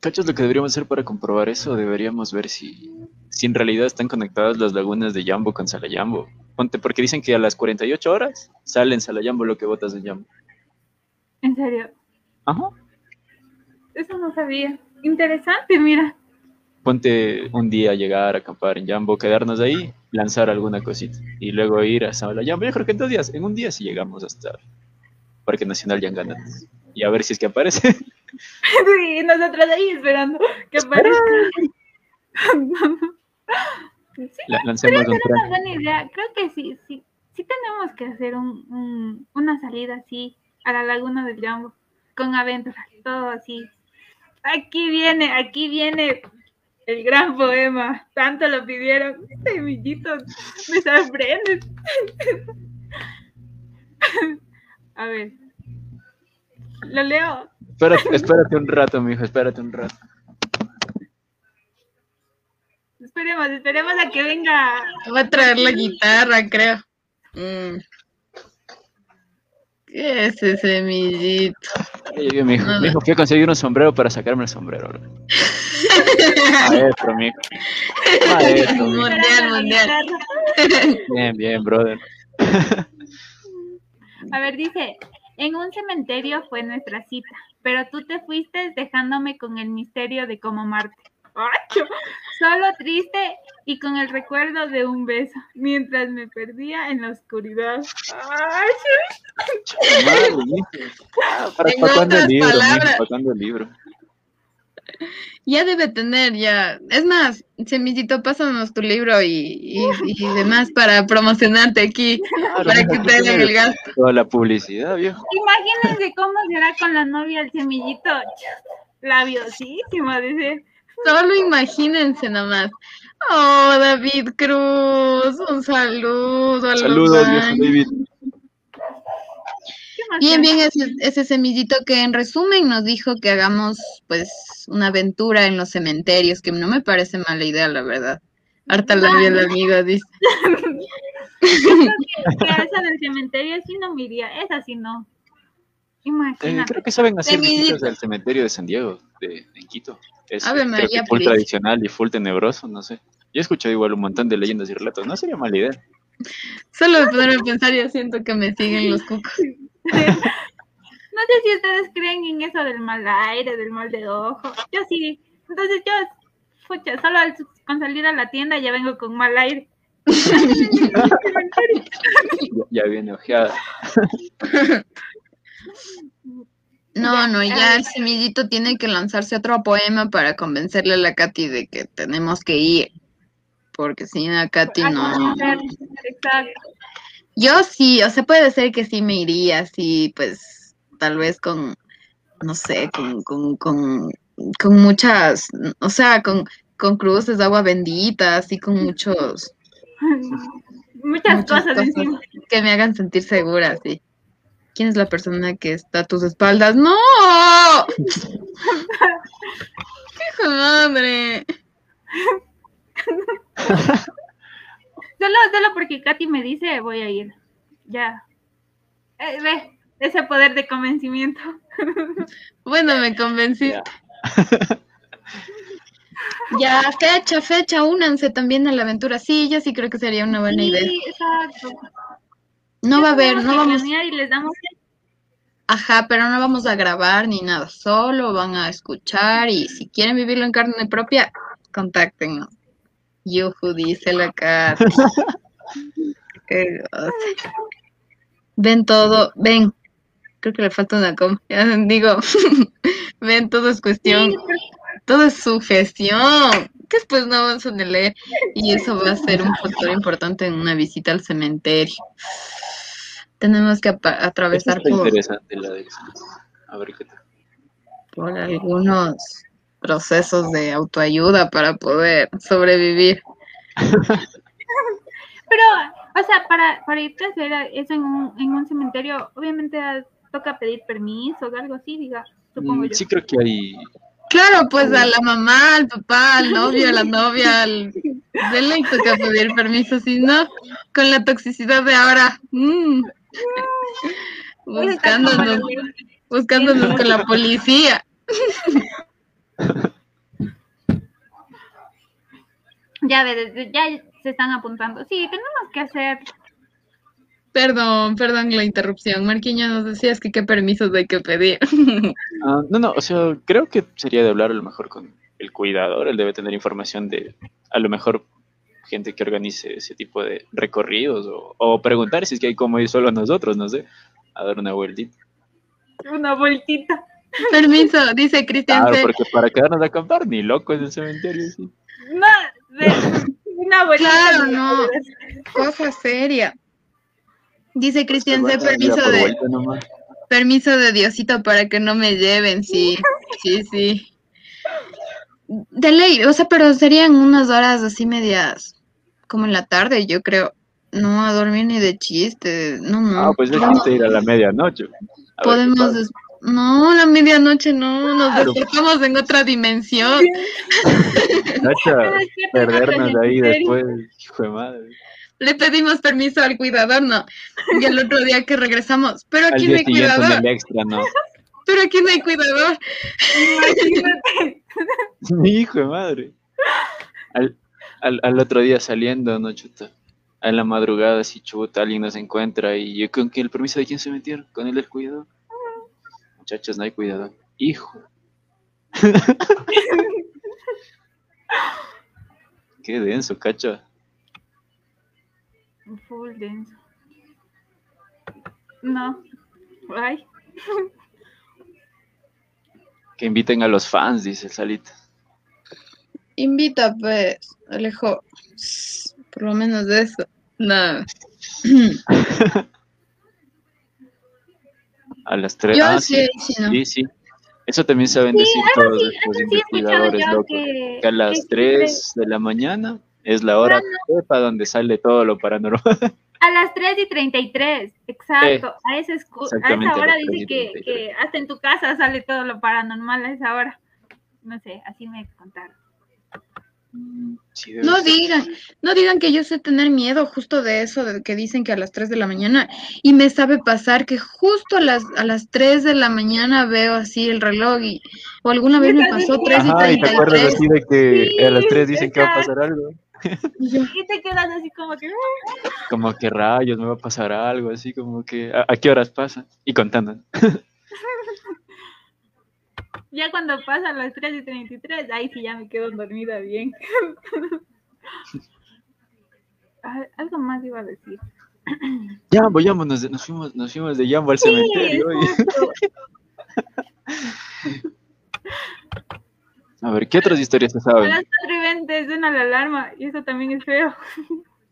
¿Cachas lo que deberíamos hacer para comprobar eso? Deberíamos ver si, si en realidad están conectadas las lagunas de Yambo con Salayambo. Ponte, porque dicen que a las 48 horas sale en Salayambo lo que botas en Yambo. ¿En serio? Ajá. Eso no sabía. Interesante, mira. Ponte un día llegar a acampar en Yambo, quedarnos ahí, lanzar alguna cosita y luego ir a Salayambo. Yo creo que en dos días, en un día sí llegamos hasta Parque Nacional Yanganas y a ver si es que aparece. <laughs> Sí, nosotros ahí esperando que aparezca. <laughs> Sí, lancemos un una buena idea. Creo que sí, sí, sí tenemos que hacer un, una salida así a la laguna del Jambo con aventuras, todo así. Aquí viene, aquí viene el gran poema. Tanto lo pidieron. Semillito, me sorprende. a ver. Lo leo. Espérate, espérate un rato, mijo, espérate un rato. Esperemos, esperemos a que venga. Va a traer la guitarra, creo. Mm. ¿Qué es ese semillito? Ay, mi hijo, mi hijo fui a conseguir un sombrero para sacarme el sombrero. Maestro, mijo. Maestro, mundial, mundial. Bien, bien, brother. A ver, dice, en un cementerio fue nuestra cita, pero tú te fuiste dejándome con el misterio de cómo Marte. Solo triste y con el recuerdo de un beso, mientras me perdía en la oscuridad. el libro, Ya debe tener, ya. Es más, Semillito, pásanos tu libro y, y, demás para promocionarte aquí, para que te den el gasto. Toda la publicidad, viejo. Imagínense cómo será con la novia el Semillito. Labiosísimo, dice. Solo imagínense nomás. Oh, David Cruz, un saludo. Saludos, David. Bien, bien, ese, ese, semillito que en resumen nos dijo que hagamos pues una aventura en los cementerios, que no me parece mala idea, la verdad. Harta la el amigo dice. <laughs> que esa del cementerio sí no me iría, esa sí no. Eh, creo que saben hacer visitas del cementerio de San Diego, de, en Quito. Es full tradicional y full tenebroso, no sé. Yo he escuchado igual un montón de leyendas y relatos, no sería mala idea. Solo de ponerme a pensar, yo siento que me siguen los cucos. <laughs> no sé si ustedes creen en eso del mal aire, del mal de ojo. Yo sí. Entonces yo, solo con salir a la tienda ya vengo con mal aire. <laughs> <laughs> ya viene ojeada. No, no, ya el semillito tiene que lanzarse otro poema para convencerle a la Katy de que tenemos que ir. Porque si no, Katy no. Yo sí, o sea, puede ser que sí me iría, así, pues, tal vez con, no sé, con, con, con, con muchas, o sea, con, con cruces de agua bendita, así con muchos. Muchas, cosas, que me hagan sentir segura, sí. ¿Quién es la persona que está a tus espaldas? ¡No! ¡Hijo madre! <laughs> solo, solo porque Katy me dice, voy a ir. Ya. Eh, ve, ese poder de convencimiento. <laughs> Bueno, me convenciste. Ya. <laughs> Ya, fecha, fecha, únanse también a la aventura. Sí, yo sí creo que sería una buena idea. Sí, exacto. No va a haber, no vamos, y les damos ajá, pero no vamos a grabar ni nada, solo van a escuchar y si quieren vivirlo en carne propia, contáctenos. Yuhu, dice la Katy. Qué. Ven todo, ven. Creo que le falta una coma. Digo, <laughs> ven, todo es cuestión, todo es sugestión. Después no vamos a leer y eso va a ser un factor importante en una visita al cementerio. Tenemos que atravesar Está por, interesante la de A ver qué tal. por algunos procesos de autoayuda para poder sobrevivir. <laughs> Pero, o sea, para, para irte a hacer eso en un, en un cementerio, obviamente ah, toca pedir permiso o algo así, diga, supongo Mm, yo. Sí creo que hay... Claro, pues a la mamá, al papá, al novio, a la novia, al... ley toca pedir permiso, si no, con la toxicidad de ahora, mm, Pues como buscándonos, buscándonos con la policía. Ya, ves, ya se están apuntando. Sí, tenemos que hacer. Perdón, perdón la interrupción. Marquiño, nos decías que qué permisos hay que pedir. <laughs> Ah, no, no, o sea, creo que sería de hablar a lo mejor con el cuidador, él debe tener información de, a lo mejor, gente que organice ese tipo de recorridos o, o preguntar si es que hay como ir solo nosotros, no sé, a dar una vueltita. Una vueltita. Permiso, dice Cristian Claro, C. porque para quedarnos a acampar, ni loco en el cementerio, sí. No, de- una vueltita. Claro, no. Cosa seria. Dice Cristian C. Bueno, ya Permiso de, permiso de Diosito para que no me lleven, sí, sí, sí. De ley, o sea, pero serían unas horas así medias, como en la tarde, yo creo. No a dormir ni de chiste, no, no. Ah, pues es no, ir a la medianoche. A podemos, no, la medianoche no, nos Claro. despertamos en otra dimensión. <laughs> Nacha, perdernos en ahí después, hijo de madre. Le pedimos permiso al cuidador, no. Y el otro día que regresamos, pero aquí no hay cuidador, extra, no. pero aquí no hay cuidador. Imagínate. <laughs> Mi hijo de madre. Al, al, al otro día saliendo, no chuta. A la madrugada, si chuta, alguien nos encuentra y yo con que el permiso de quién se metieron, con el del cuidador. Muchachos, no hay cuidador. Hijo. <laughs> Qué denso, cacha. Full denso. No. Ay. <laughs> Que inviten a los fans, dice Salita. Invita, pues, Alejo. Por lo menos de eso. No. <laughs> A las 3. Yo ah, sí, sí, sí, no. sí, sí. Eso también saben decir todos escuchado investigadores yo locos. que- Que a las que 3 de la mañana es la hora para donde sale todo lo paranormal. <laughs> A las 3 y 33, exacto. a, ese escu- a esa a hora 3 dice que, 33. que hasta en tu casa sale todo lo paranormal a esa hora. No sé, así me contaron. Sí, No ser. digan, no digan que yo sé tener miedo justo de eso, de que dicen que a las 3 de la mañana, y me sabe pasar que justo a las, a las 3 de la mañana veo así el reloj, y, o alguna vez me pasó 3 y Ajá, y te acuerdas 33. así de que a las 3 dicen que va a pasar algo. Y yo, te quedas así como que... "Ah". Como que rayos, me va a pasar algo, así como que ¿a, a qué horas pasa? Y contando. <laughs> Ya cuando pasan las 3 y 33, ahí sí ya me quedo dormida bien. <laughs> Ah, Algo más iba a decir. <clears throat> Jambo, Jambo, nos, nos fuimos, nos fuimos de Jambo al cementerio. <laughs> A ver, ¿qué otras historias se A saben? las 4 y 20 suena la alarma y eso también es feo.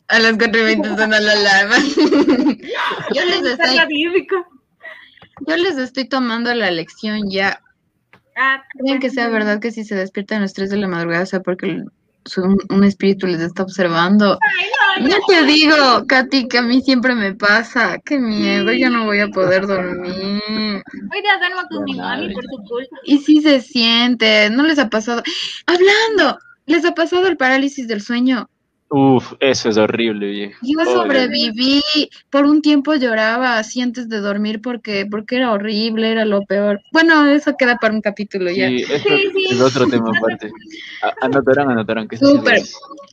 a las 4 y 20 suena la alarma. <laughs> yo, les estoy, yo les estoy tomando la lección ya. Ah, Creen que sea verdad que si se despiertan a las 3 de la madrugada, o sea, porque un, un espíritu les está observando. Ya te digo, Katy, que a mí siempre me pasa. Qué miedo, yo no voy a poder dormir. Hoy día duermo con mi mami por su culpa. Y sí se siente, ¿no les ha pasado? Hablando, ¿les ha pasado el parálisis del sueño? Uf, eso es horrible, viejo. Yo sobreviví, por un tiempo lloraba así antes de dormir porque, porque era horrible, era lo peor. Bueno, eso queda para un capítulo ya. Sí, eso Sí, sí. es otro tema aparte. A- Anotarán, anotarán que sí Súper.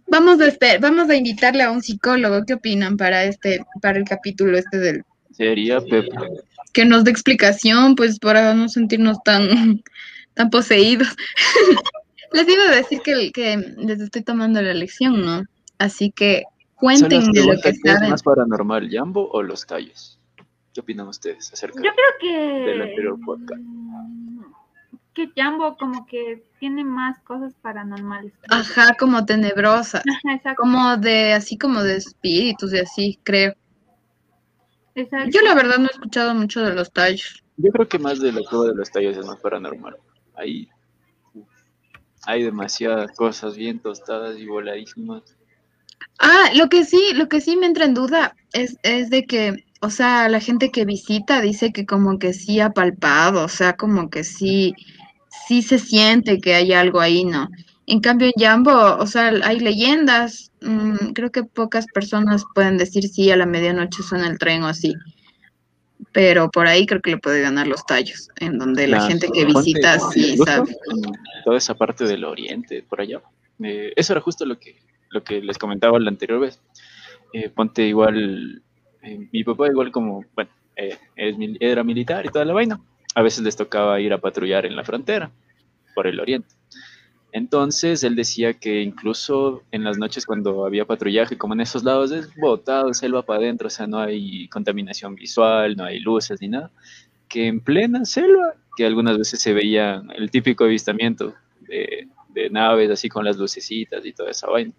Vamos a este, vamos a invitarle a un psicólogo, ¿qué opinan para este, para el capítulo este del, Sería Pepe. que nos dé explicación, pues para no sentirnos tan, tan poseídos. <laughs> Les iba a decir que, que les estoy tomando la lección, ¿no? Así que de lo que ¿qué es saben. más paranormal, Jambo o los tallos? ¿Qué opinan ustedes acerca Yo creo que. Del anterior podcast. mm, Que Jambo como que tiene más cosas paranormales. Ajá, como tenebrosa, Ajá, exacto. como de, así como de espíritus y así, creo. exacto. Yo la verdad no he escuchado mucho de los tallos. Yo creo que más de la cueva de los tallos es más paranormal. Ahí hay demasiadas cosas bien tostadas y voladísimas. Ah, lo que sí, lo que sí me entra en duda es, es de que, o sea, la gente que visita dice que como que sí ha palpado, o sea, como que sí, sí se siente que hay algo ahí, ¿no? En cambio, en Jambo, o sea, hay leyendas, mm, creo que pocas personas pueden decir sí, a la medianoche suena el tren o así, pero por ahí creo que le puede ganar los tallos, en donde la gente que visita sí sabe. toda esa parte del oriente, por allá. Eh, eso era justo lo que, lo que les comentaba la anterior vez. Eh, ponte igual, eh, mi papá igual como, bueno, eh, era militar y toda la vaina. A veces les tocaba ir a patrullar en la frontera, por el oriente. Entonces él decía que incluso en las noches cuando había patrullaje, como en esos lados, es botado, selva para adentro, o sea, no hay contaminación visual, no hay luces ni nada, que en plena selva, que algunas veces se veía el típico avistamiento de, de naves así con las lucecitas y toda esa vaina.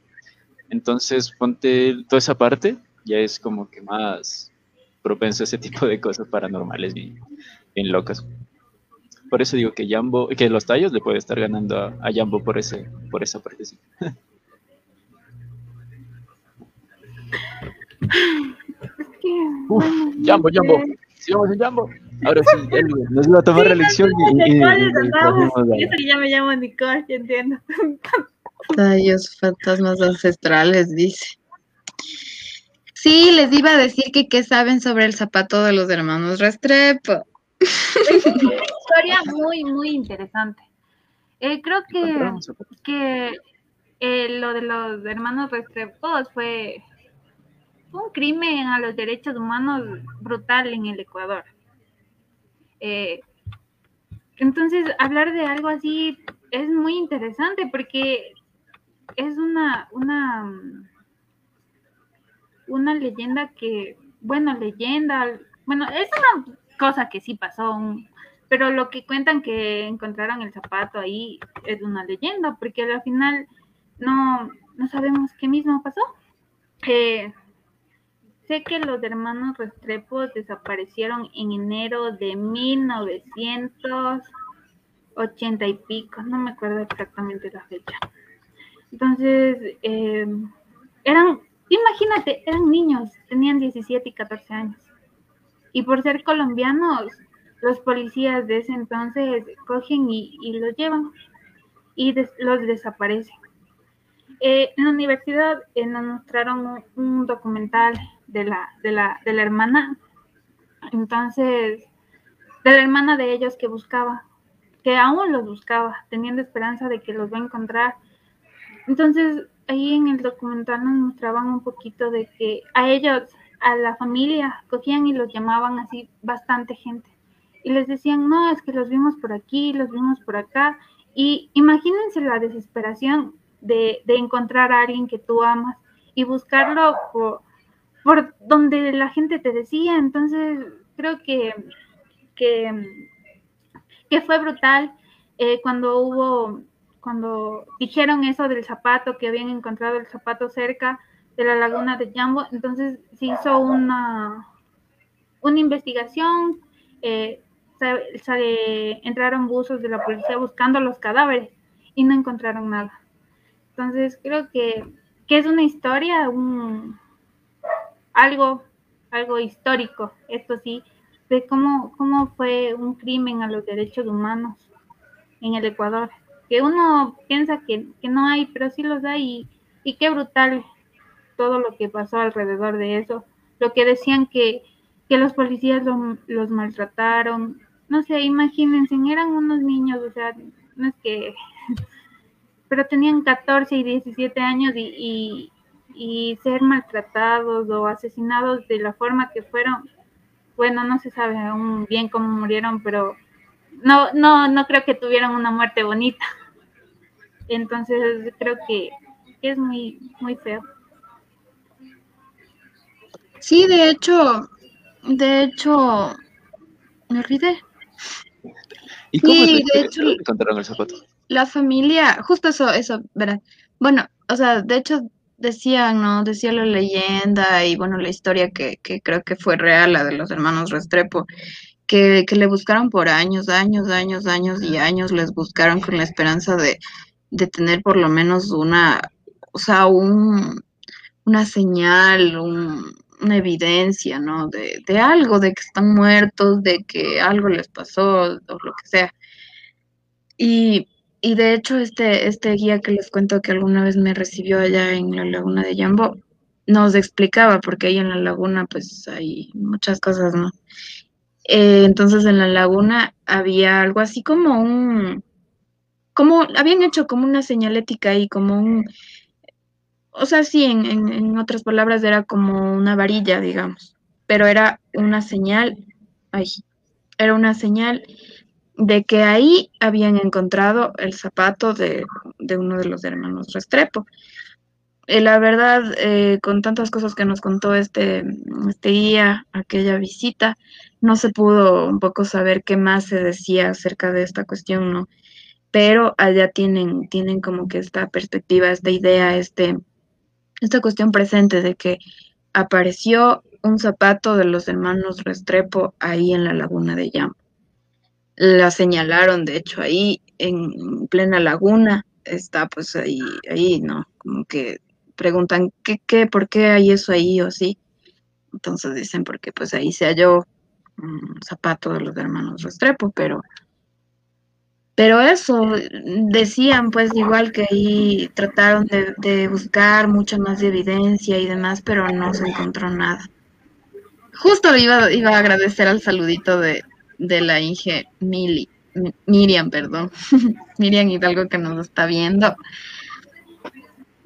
Entonces, ponte toda esa parte, ya es como que más propenso a ese tipo de cosas paranormales bien, bien locas. Por eso digo que Jambo, que los tallos le puede estar ganando a, a Jambo por ese, por esa parte. sí. Es <laughs> que, Uf, bueno, no Jambo, Jambo, sigamos en Jambo. Ahora sí, él nos iba a tomar la lección y, y- y- ¿Cuáles y ya me llamo Nicole, ya entiendo. <laughs> Tallos fantasmas ancestrales, dice. Sí, les iba a decir que qué saben sobre el zapato de los hermanos Restrepo. Es una historia muy, muy interesante. Eh, creo que, que eh, lo de los hermanos Restrepo fue un crimen a los derechos humanos brutal en el Ecuador. Eh, entonces, hablar de algo así es muy interesante porque es una, una, una leyenda que, bueno, leyenda, bueno, es una cosa que sí pasó, pero lo que cuentan que encontraron el zapato ahí es una leyenda, porque al final no, no sabemos qué mismo pasó. Eh, sé que los hermanos Restrepo desaparecieron en enero de 1980 y pico, no me acuerdo exactamente la fecha. Entonces, eh, eran, imagínate, eran niños, tenían 17 y 14 años. Y por ser colombianos, los policías de ese entonces cogen y, los llevan y los desaparecen. Eh, en la universidad eh, nos mostraron un, un documental de la, de, la, de la hermana, entonces, de la hermana de ellos que buscaba, que aún los buscaba, teniendo esperanza de que los va a encontrar. Entonces, ahí en el documental nos mostraban un poquito de que a ellos, a la familia, cogían y los llamaban así bastante gente. Y les decían, no, es que los vimos por aquí, los vimos por acá. Y imagínense la desesperación de, de encontrar a alguien que tú amas y buscarlo por, por donde la gente te decía. Entonces, creo que, que, que fue brutal eh, cuando hubo, cuando dijeron eso del zapato, que habían encontrado el zapato cerca de la laguna de Jambo. Entonces, se hizo una, una investigación. Eh, entraron buzos de la policía buscando los cadáveres y no encontraron nada. Entonces creo que, que es una historia, un, algo, algo histórico, esto sí, de cómo, cómo fue un crimen a los derechos humanos en el Ecuador. Que uno piensa que, que no hay, pero sí los hay y, y qué brutal todo lo que pasó alrededor de eso, lo que decían que, que los policías los maltrataron, no sé, imagínense, eran unos niños, o sea, no es que, <laughs> pero tenían 14 y 17 años y, y ser maltratados o asesinados de la forma que fueron, bueno, no se sabe aún bien cómo murieron, pero no, no, no creo que tuvieran una muerte bonita. Entonces creo que es muy, muy feo. Sí, de hecho, de hecho, me olvidé. ¿Y cómo Sí, de hecho, encontraron el zapato? la familia, justo eso, eso, verás. Bueno, o sea, de hecho decían, ¿no? Decía la leyenda y bueno, la historia que, que creo que fue real, la de los hermanos Restrepo, que, que le buscaron por años, años, años, años y años, les buscaron con la esperanza de, de tener por lo menos una, o sea, un, una señal, un- una evidencia, ¿no? De, de algo, de que están muertos, de que algo les pasó o lo que sea. Y, y de hecho, este, este guía que les cuento que alguna vez me recibió allá en la laguna de Yambo, nos explicaba, porque ahí en la laguna pues hay muchas cosas, ¿no? Eh, entonces en la laguna había algo así como un, como, habían hecho como una señalética ahí, como un, o sea, sí, en, en, en otras palabras era como una varilla, digamos, pero era una señal, ay, era una señal de que ahí habían encontrado el zapato de, de uno de los hermanos Restrepo. Eh, la verdad, eh, con tantas cosas que nos contó este, este aquella visita, no se pudo un poco saber qué más se decía acerca de esta cuestión, ¿no? Pero allá tienen, tienen como que esta perspectiva, esta idea, este, esta cuestión presente de que apareció un zapato de los hermanos Restrepo ahí en la laguna de Yambo. La señalaron, de hecho, ahí en plena laguna, está pues ahí, ahí, ¿no? Como que preguntan, ¿qué, qué, por qué hay eso ahí o sí? Entonces dicen, porque pues ahí se halló un zapato de los hermanos Restrepo, pero, pero eso, decían pues igual que ahí trataron de, de buscar mucha más evidencia y demás, pero no se encontró nada. Justo iba, iba a agradecer al saludito de, de la Inge Mili, Mi- Miriam, perdón, <laughs> Miriam Hidalgo que nos está viendo.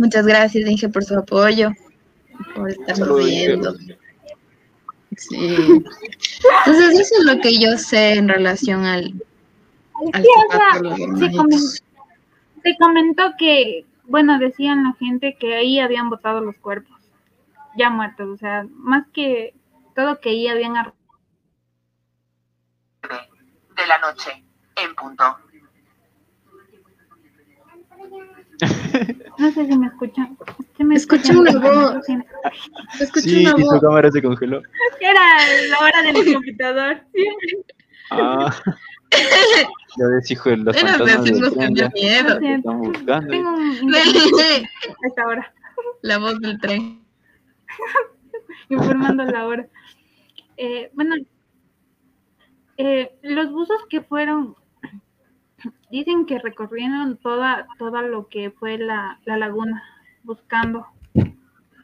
Muchas gracias, Inge, por su apoyo, por estarnos Saludos, viendo. Sí. Entonces, eso es lo que yo sé en relación al, al Sí, o sea, se, hermanitos. comen- se comentó que, bueno, decían la gente que ahí habían botado los cuerpos, ya muertos, o sea, más que todo que ahí habían... de la noche, en punto. No sé si me escuchan. ¿Sí me una voz. Escuché Sí, una y su voz. cámara se congeló. Era la hora del computador. Siempre. Ah. Ya ves, hijo de los Era fantasmas del decirnos tren ya Lo miedo. están buscando. Tengo un <laughs> esta hora, La voz del tren. <laughs> informando la hora. Eh, bueno, eh, los buzos que fueron, dicen que recorrieron toda, toda lo que fue la, la laguna buscando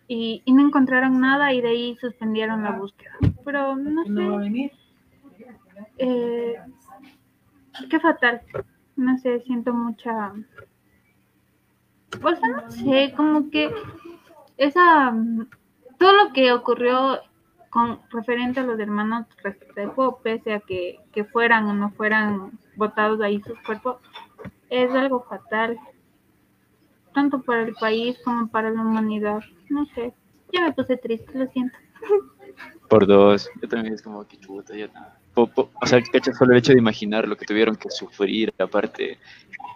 y, y no encontraron nada y de ahí suspendieron la búsqueda. Pero no sé. Eh, qué fatal. No sé, siento mucha. O sea, no sé, como que esa. Todo lo que ocurrió con referente a los hermanos pese a que, que fueran o no fueran botados ahí sus cuerpos, es algo fatal. Tanto para el país como para la humanidad. No sé. Ya me puse triste, lo siento. Por dos. Yo también es como que chuta, ya nada. O sea, cacha solo el hecho de imaginar lo que tuvieron que sufrir, aparte,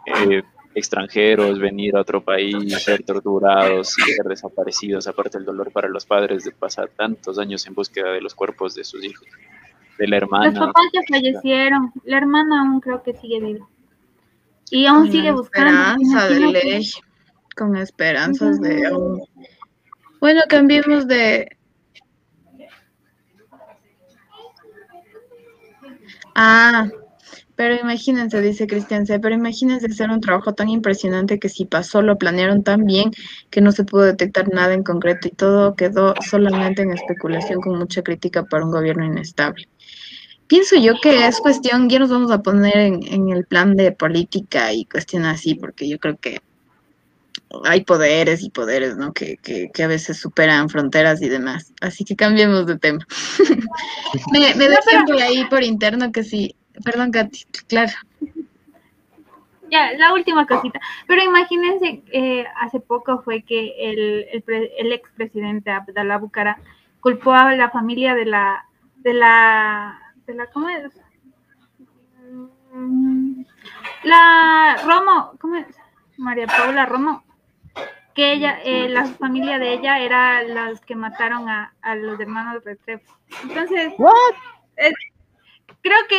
eh, extranjeros, venir a otro país, ser torturados, ser desaparecidos, aparte el dolor para los padres de pasar tantos años en búsqueda de los cuerpos de sus hijos, de la Los hermana. papás ya fallecieron. La hermana aún creo que sigue viva. Y aún Con sigue buscando. esperanza de ley. Con esperanzas de aún. Bueno, cambiemos de. Ah, Pero imagínense, dice Cristian C., pero imagínense hacer un trabajo tan impresionante que si pasó lo planearon tan bien que no se pudo detectar nada en concreto y todo quedó solamente en especulación con mucha crítica para un gobierno inestable. Pienso yo que es cuestión, ya nos vamos a poner en, en el plan de política y cuestiones así, porque yo creo que hay poderes y poderes, ¿no? Que, que, que a veces superan fronteras y demás. Así que cambiemos de tema. <laughs> me me decían por ahí por interno que sí. Perdón, Katy, claro. Ya, la última cosita. Pero imagínense, eh, hace poco fue que el, el, pre- el expresidente Abdalá Bucara culpó a la familia de la, de la, de la, ¿cómo es? Mm, La Romo, ¿cómo es? María Paula Romo, que ella, eh, la familia de ella era los que mataron a, a los hermanos Restrepo. Entonces, es- creo que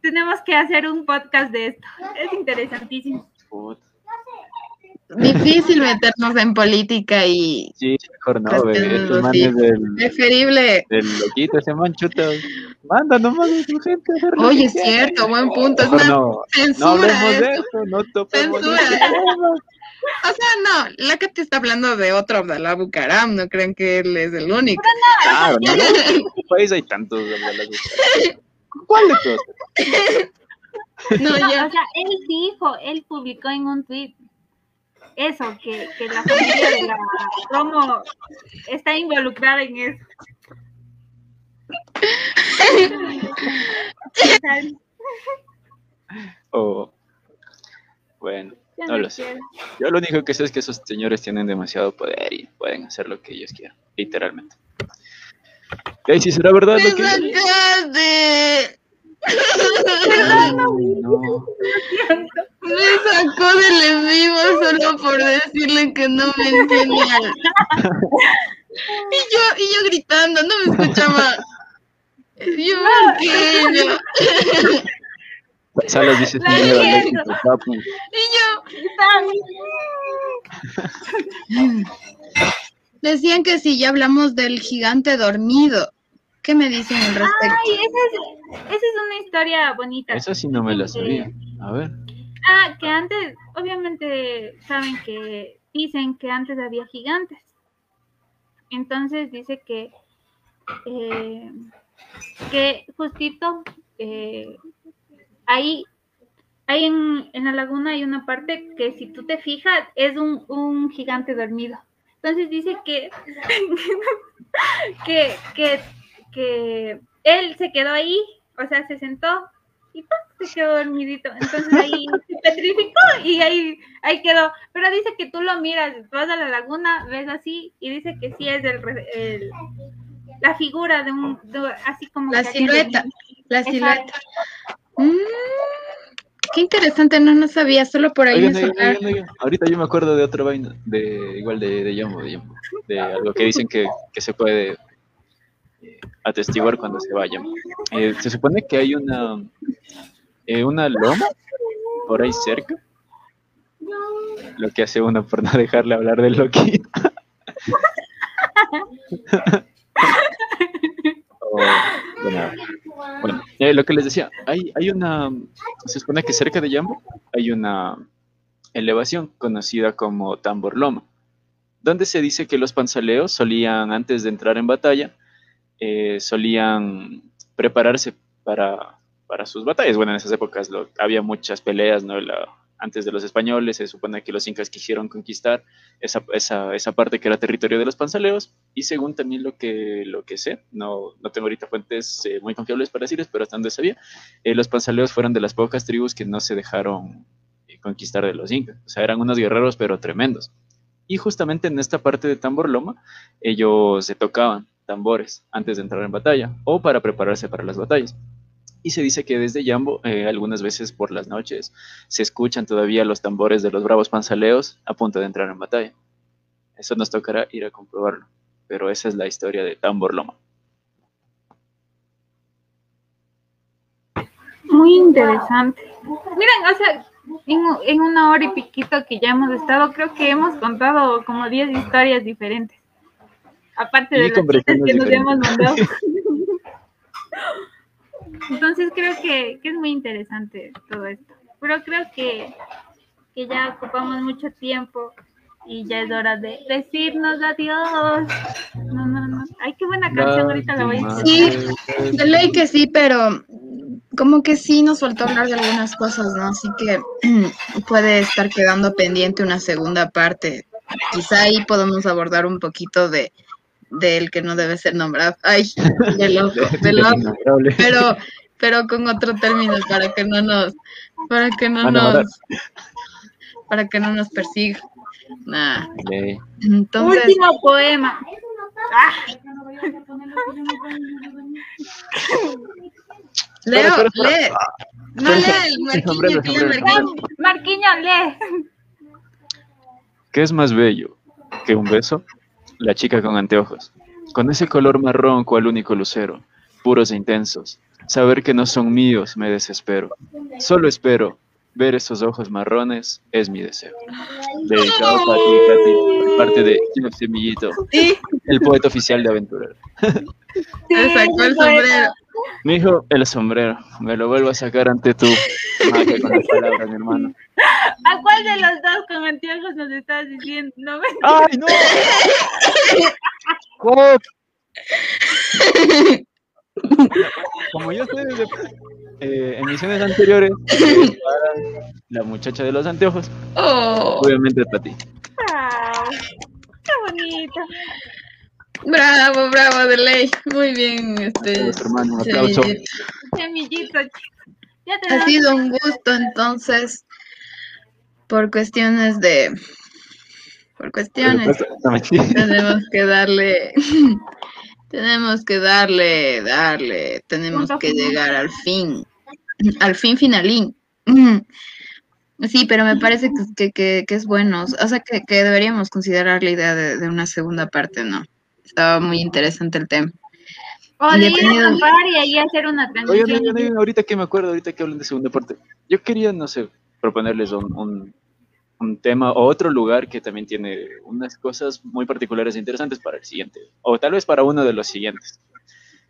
tenemos que hacer un podcast de esto. Es interesantísimo. Difícil meternos en política y Sí, mejor no, ve. Estos manes del, preferible. del loquito, ese man chuta. Manda nomás a su gente a Oye, es cierto, buen punto. Es una no, no censura hablemos de eso, no topemos Censura. O sea, no, la que te está hablando de otro Abdalá Bucaram, no creen que él es el único. Claro, no, no, en tu país hay tantos. Abdalá Bucaram. ¿Cuál de todos? <laughs> No, No, ya. o sea, él dijo, él publicó en un tweet eso, que, que la familia de la Romo está involucrada en eso. <laughs> O, bueno, no lo sé. Yo lo único que sé es que esos señores tienen demasiado poder y pueden hacer lo que ellos quieran, literalmente. Y ahí sí será verdad ¡Me lo que... No, no. Me sacó del en vivo solo por decirle que no me entiende. Y yo, y yo gritando, no me escuchaba. Yo, ¿por qué? Salas dice La señor entiendo. Alexis, papu. Y yo, decían que si ya hablamos del gigante dormido. ¿Qué me dicen al respecto? Ay, esa es, esa es una historia bonita. Esa sí no me la sabía. A ver. Ah, que antes, obviamente, saben que dicen que antes había gigantes. Entonces dice que, eh, que justito eh, ahí, ahí en, en la laguna hay una parte que si tú te fijas es un, un gigante dormido. Entonces dice que, <laughs> que, que, que él se quedó ahí, o sea, se sentó y ¡pum! Se quedó dormidito. Entonces ahí se petrificó y ahí, ahí quedó. Pero dice que tú lo miras, vas a la laguna, ves así y dice que sí es el, re- el- la figura de un, de- así como La silueta, de- la Exacto. silueta. Mm, qué interesante, no, no sabía, solo por ahí Oigan, me oigan. Ahorita yo me acuerdo de otra vaina, de igual de, de Yambo, de Yambo, de algo que dicen que, que se puede eh, atestiguar cuando se vaya. Eh, se supone que hay una, eh, una loma por ahí cerca, lo que hace uno por no dejarle hablar del loquito. <laughs> O, bueno, bueno, eh, lo que les decía, hay, hay una, se supone que cerca de Yambo hay una elevación conocida como Tambor Loma, donde se dice que los panzaleos solían, antes de entrar en batalla, eh, solían prepararse para, para sus batallas. Bueno, en esas épocas lo- había muchas peleas, ¿no? La- antes de los españoles, se supone que los incas quisieron conquistar esa, esa, esa parte que era territorio de los panzaleos, y según también lo que, lo que sé, no, no tengo ahorita fuentes eh, muy confiables para decirles, pero hasta donde sabía, eh, los panzaleos fueron de las pocas tribus que no se dejaron eh, conquistar de los incas, o sea, eran unos guerreros, pero tremendos. Y justamente en esta parte de Tambor Loma, ellos se tocaban tambores antes de entrar en batalla o para prepararse para las batallas. Y se dice que desde Yambo, eh, algunas veces por las noches, se escuchan todavía los tambores de los bravos panzaleos a punto de entrar en batalla. Eso nos tocará ir a comprobarlo, pero esa es la historia de Tambor Loma. Muy interesante. Miren, o sea, en, en una hora y piquito que ya hemos estado, creo que hemos contado como 10 historias diferentes. Aparte de las que versiones nos hemos mandado. <laughs> Entonces creo que, que es muy interesante todo esto. Pero creo que, que ya ocupamos mucho tiempo y ya es hora de decirnos adiós. No, no, no. Ay, qué buena canción, ahorita la voy a escuchar. Sí. De ley que sí, pero como que sí nos faltó hablar de algunas cosas, ¿no? Así que <clears throat> puede estar quedando pendiente una segunda parte. Quizá ahí podemos abordar un poquito de del que no debe ser nombrado. Ay, de loco, de loco. Pero, pero con otro término para que no nos, para que no nos, para que no nos persiga. Nah. Entonces, Último poema. Ah, Leo, lee. espera. No lea el el sombrero. marquillo. Marquiño, lee. ¿Qué es más bello que un beso? La chica con anteojos, con ese color marrón cual único lucero, puros e intensos. Saber que no son míos me desespero. Solo espero ver esos ojos marrones es mi deseo. Dedicado para ti, Katy, por parte de Jeff Semillito, Sí, el poeta oficial de Aventurero. se sacó el sombrero. Mijo, el sombrero, me lo vuelvo a sacar ante tu magia con las <laughs> palabras, mi hermano. ¿A cuál de los dos con anteojos nos estás diciendo? No me... ¡Ay, no! ¿Cómo? Como yo sé desde eh, emisiones anteriores, la muchacha de los anteojos, Oh, obviamente para ti. Ay, qué bonito. bravo, bravo, de ley. Muy bien, este. Hermano, un aplauso. Semillito. Ha sido un gusto, entonces, por cuestiones de. Por cuestiones, tenemos que darle. <laughs> Tenemos que darle, darle, tenemos que llegar al fin, al fin finalín. <clears throat> Sí, pero me parece que, que, que- que es bueno, o sea, que, que deberíamos considerar la idea de, de una segunda parte, ¿no? Estaba muy interesante el tema. O de ir a Independiente- acampar y ahí hacer una Oigan, transmisión. oigan, oigan, ahorita que me acuerdo, ahorita que hablan de segunda parte, yo quería, no sé, proponerles un, un, un tema o otro lugar que también tiene unas cosas muy particulares e interesantes para el siguiente, o tal vez para uno de los siguientes.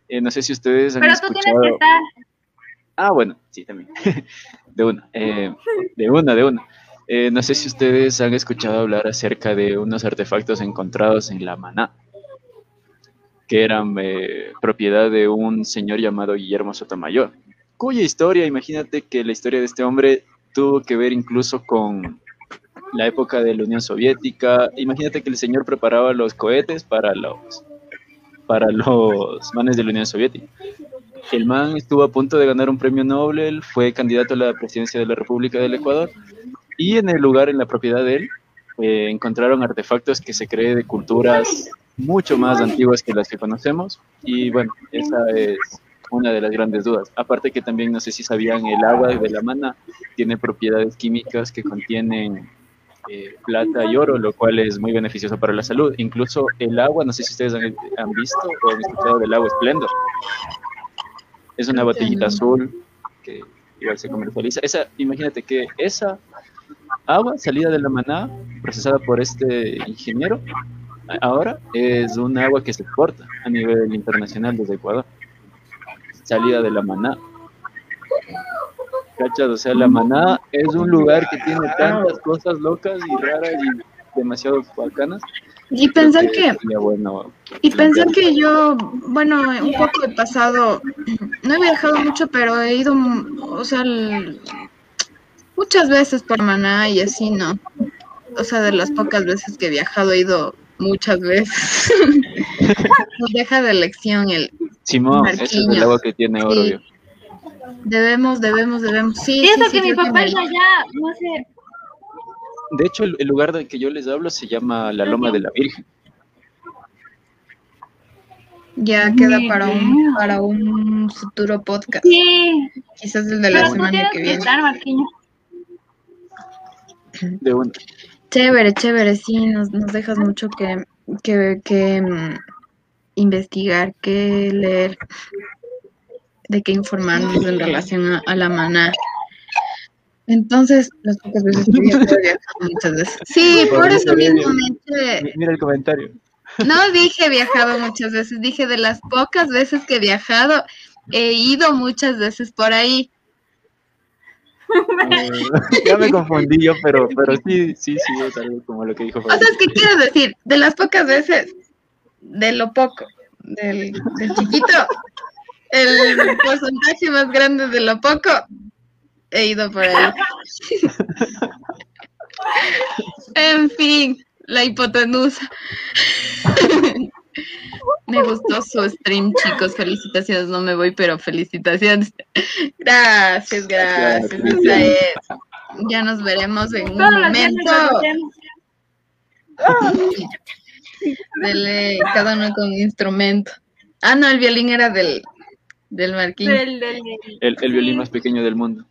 Eh, no sé si ustedes han Pero tú tienes que escuchado. estar. Ah, bueno, sí, también. <laughs> De una, eh, de una, de una. Eh, no sé si ustedes han escuchado hablar acerca de unos artefactos encontrados en la Maná, que eran eh, propiedad de un señor llamado Guillermo Sotomayor, cuya historia, imagínate que la historia de este hombre tuvo que ver incluso con la época de la Unión Soviética. Imagínate que el señor preparaba los cohetes para los, para los manes de la Unión Soviética. El man estuvo a punto de ganar un premio Nobel, fue candidato a la presidencia de la República del Ecuador y en el lugar, en la propiedad de él, eh, encontraron artefactos que se cree de culturas mucho más antiguas que las que conocemos y bueno, esa es una de las grandes dudas. Aparte que también no sé si sabían, el agua de la mana tiene propiedades químicas que contienen eh, plata y oro, lo cual es muy beneficioso para la salud. Incluso el agua, no sé si ustedes han, han visto o han escuchado del agua Splendor. Es una botellita azul que igual se comercializa. Esa, imagínate que esa agua salida de la maná, procesada por este ingeniero, ahora es un agua que se exporta a nivel internacional desde Ecuador. Salida de la maná. ¿Cachas? O sea, la maná es un lugar que tiene tantas cosas locas y raras y demasiado bacanas. Y pensar que, bueno y pensar que yo, bueno, un poco he pasado, no he viajado mucho, pero he ido, o sea, el- muchas veces por Maná y así, ¿no? O sea, de las pocas veces que he viajado, he ido muchas veces. <laughs> Nos deja de lección el, Simón, ese es el agua que tiene oro. Sí. debemos, debemos, debemos. Sí, Y eso sí, sí, que mi papá es allá, no sé. De hecho, el, el lugar del que yo les hablo se llama la Loma de la Virgen. Ya queda para un, para un futuro podcast, Sí, quizás el de la pero semana que viene. estar. De un, Chévere, chévere, sí, nos, nos dejas mucho que, que, que mm, investigar, que leer, de qué informarnos en relación a, a la maná. Entonces, las pocas veces que viajado muchas veces. Sí, por eso mismo me mira el comentario. No dije viajado muchas veces, dije de las pocas veces que he viajado, he ido muchas veces por ahí. <laughs> Ya me confundí yo, pero, pero sí, sí, sí, es algo como lo que dijo O sea, es que quiero decir, de las pocas veces, de lo poco, del, del chiquito, el porcentaje más grande de lo poco, he ido por ahí. <laughs> En fin, la hipotenusa. <laughs> Me gustó su stream, chicos. Felicitaciones. No me voy, pero felicitaciones. <laughs> Gracias, gracias. Ya nos veremos en un momento. Dele cada uno con un instrumento. Ah, no, el violín era del, del Marquín. Del- del- del- El, el violín más pequeño del mundo.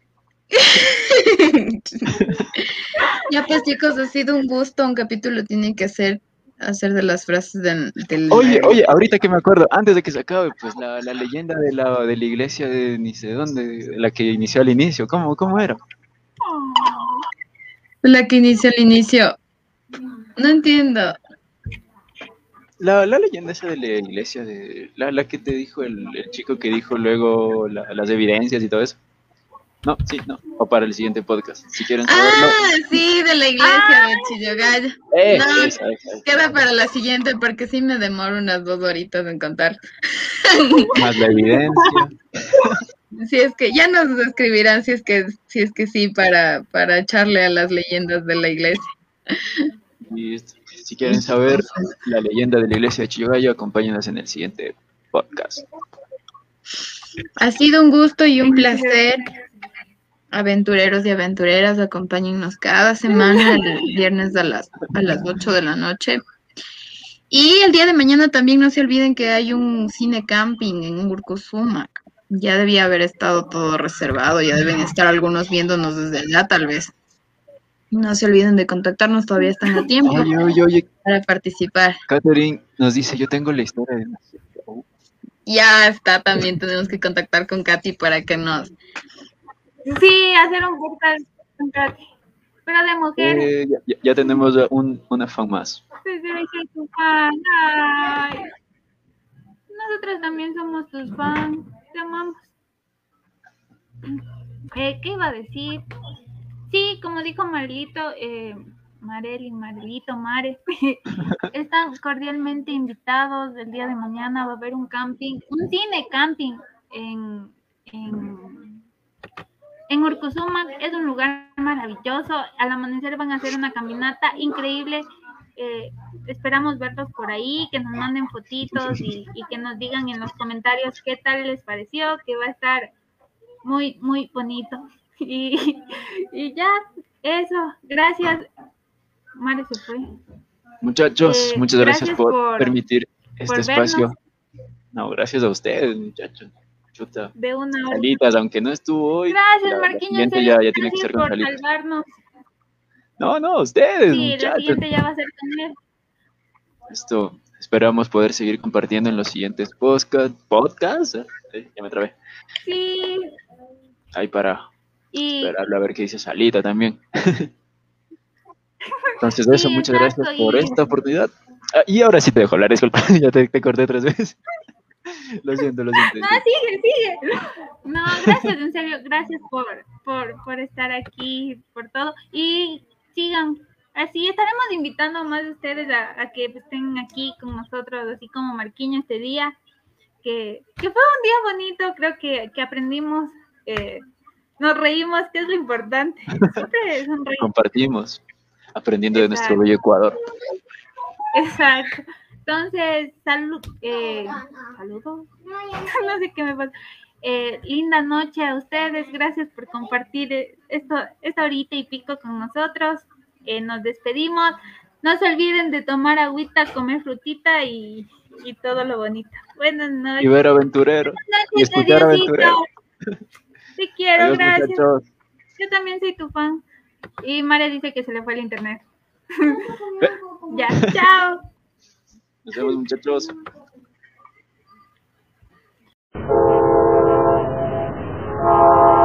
<laughs> ya pues chicos, ha sido un gusto. Un capítulo tiene que ser hacer de las frases del... del- Oye, oye, ahorita que me acuerdo, antes de que se acabe, pues la, la leyenda de la, de la iglesia de ni sé dónde, de la que inició al inicio, ¿cómo, cómo era? La que inicia el inicio. No entiendo. La, la leyenda esa de la iglesia, de la, la que te dijo el, el chico que dijo luego la- las evidencias y todo eso. No, sí, no. O para el siguiente podcast. Si quieren saberlo. Ah, sí, de la iglesia de Chillogallo. eh, no. esa, esa, esa. Queda para la siguiente porque sí me demoro unas dos horitas en contar. Más la evidencia. <laughs> Si es que ya nos escribirán si es que si es que sí para para echarle a las leyendas de la iglesia. Y esto, si quieren saber la leyenda de la iglesia de Chillogallo, acompáñenos en el siguiente podcast. Ha sido un gusto y un placer. Aventureros y aventureras, acompáñennos cada semana el viernes a las, a las 8 de la noche. Y el día de mañana también no se olviden que hay un cine camping en Urcuzumac. Ya debía haber estado todo reservado, ya deben estar algunos viéndonos desde allá tal vez. No se olviden de contactarnos, todavía están a tiempo Oye, oye, oye, para participar. Catherine nos dice, yo tengo la historia de... Ya está, también tenemos que contactar con Katy para que nos... Sí, hacer un podcast. Pero de mujeres. Eh, ya, tenemos un, una fan más. Nosotros también somos tus fans. Te amamos. Eh, ¿Qué iba a decir? Sí, como dijo Marlito, eh, Mareli, Marlito, Mare, <laughs> están cordialmente invitados. El día de mañana va a haber un camping, un cine camping en, en, en Urcuzumac. Es un lugar maravilloso. Al amanecer van a hacer una caminata increíble. Eh, esperamos verlos por ahí, que nos manden fotitos y, y que nos digan en los comentarios qué tal les pareció, que va a estar muy, muy bonito. <laughs> Y, y ya, eso, gracias. Mare se fue. Muchachos, Eh, muchas gracias, gracias por, por- permitir este por espacio. vernos. No, gracias a ustedes, muchachos. Chuta. De una hora. Salitas, aunque no estuvo hoy. Gracias, Marquinhos. ya, ya tiene que ser con Salitas. salvarnos. No, no, ustedes, Sí, la siguiente ya va a ser con él. Esto, esperamos poder seguir compartiendo en los siguientes podcast, podcasts. ¿eh? Ya me trabé. Sí. Ahí para Y esperarlo a ver qué dice Salita también. <laughs> Entonces, eso, Sí, muchas exacto, gracias por y- esta oportunidad. Ah, y ahora sí te dejo hablar, disculpa, <laughs> ya te, te corté tres veces. Lo siento, lo siento. No, sigue, sigue. No, gracias, en serio, gracias por, por, por estar aquí, por todo. Y sigan, así estaremos invitando a más de ustedes a, a que estén aquí con nosotros, así como Marquiño este día, que, que fue un día bonito, creo que, que aprendimos, eh, nos reímos, que es lo importante. Siempre. <laughs> Compartimos, aprendiendo de nuestro bello Ecuador. Exacto. Entonces, salud, eh, saludos. <laughs> no sé qué me pasa. Eh, linda noche a ustedes. Gracias por compartir eh, esto, esta horita y pico con nosotros. Eh, nos despedimos. No se olviden de tomar agüita, comer frutita y, y todo lo bonito. Buenas Y noches. ver aventurero. y Diosito. aventurero. Te quiero, Adiós, gracias. muchachos. Yo también soy tu fan. Y María dice que se le fue el internet. <laughs> ya, <laughs> chao. Nos vemos, muchachos. <laughs>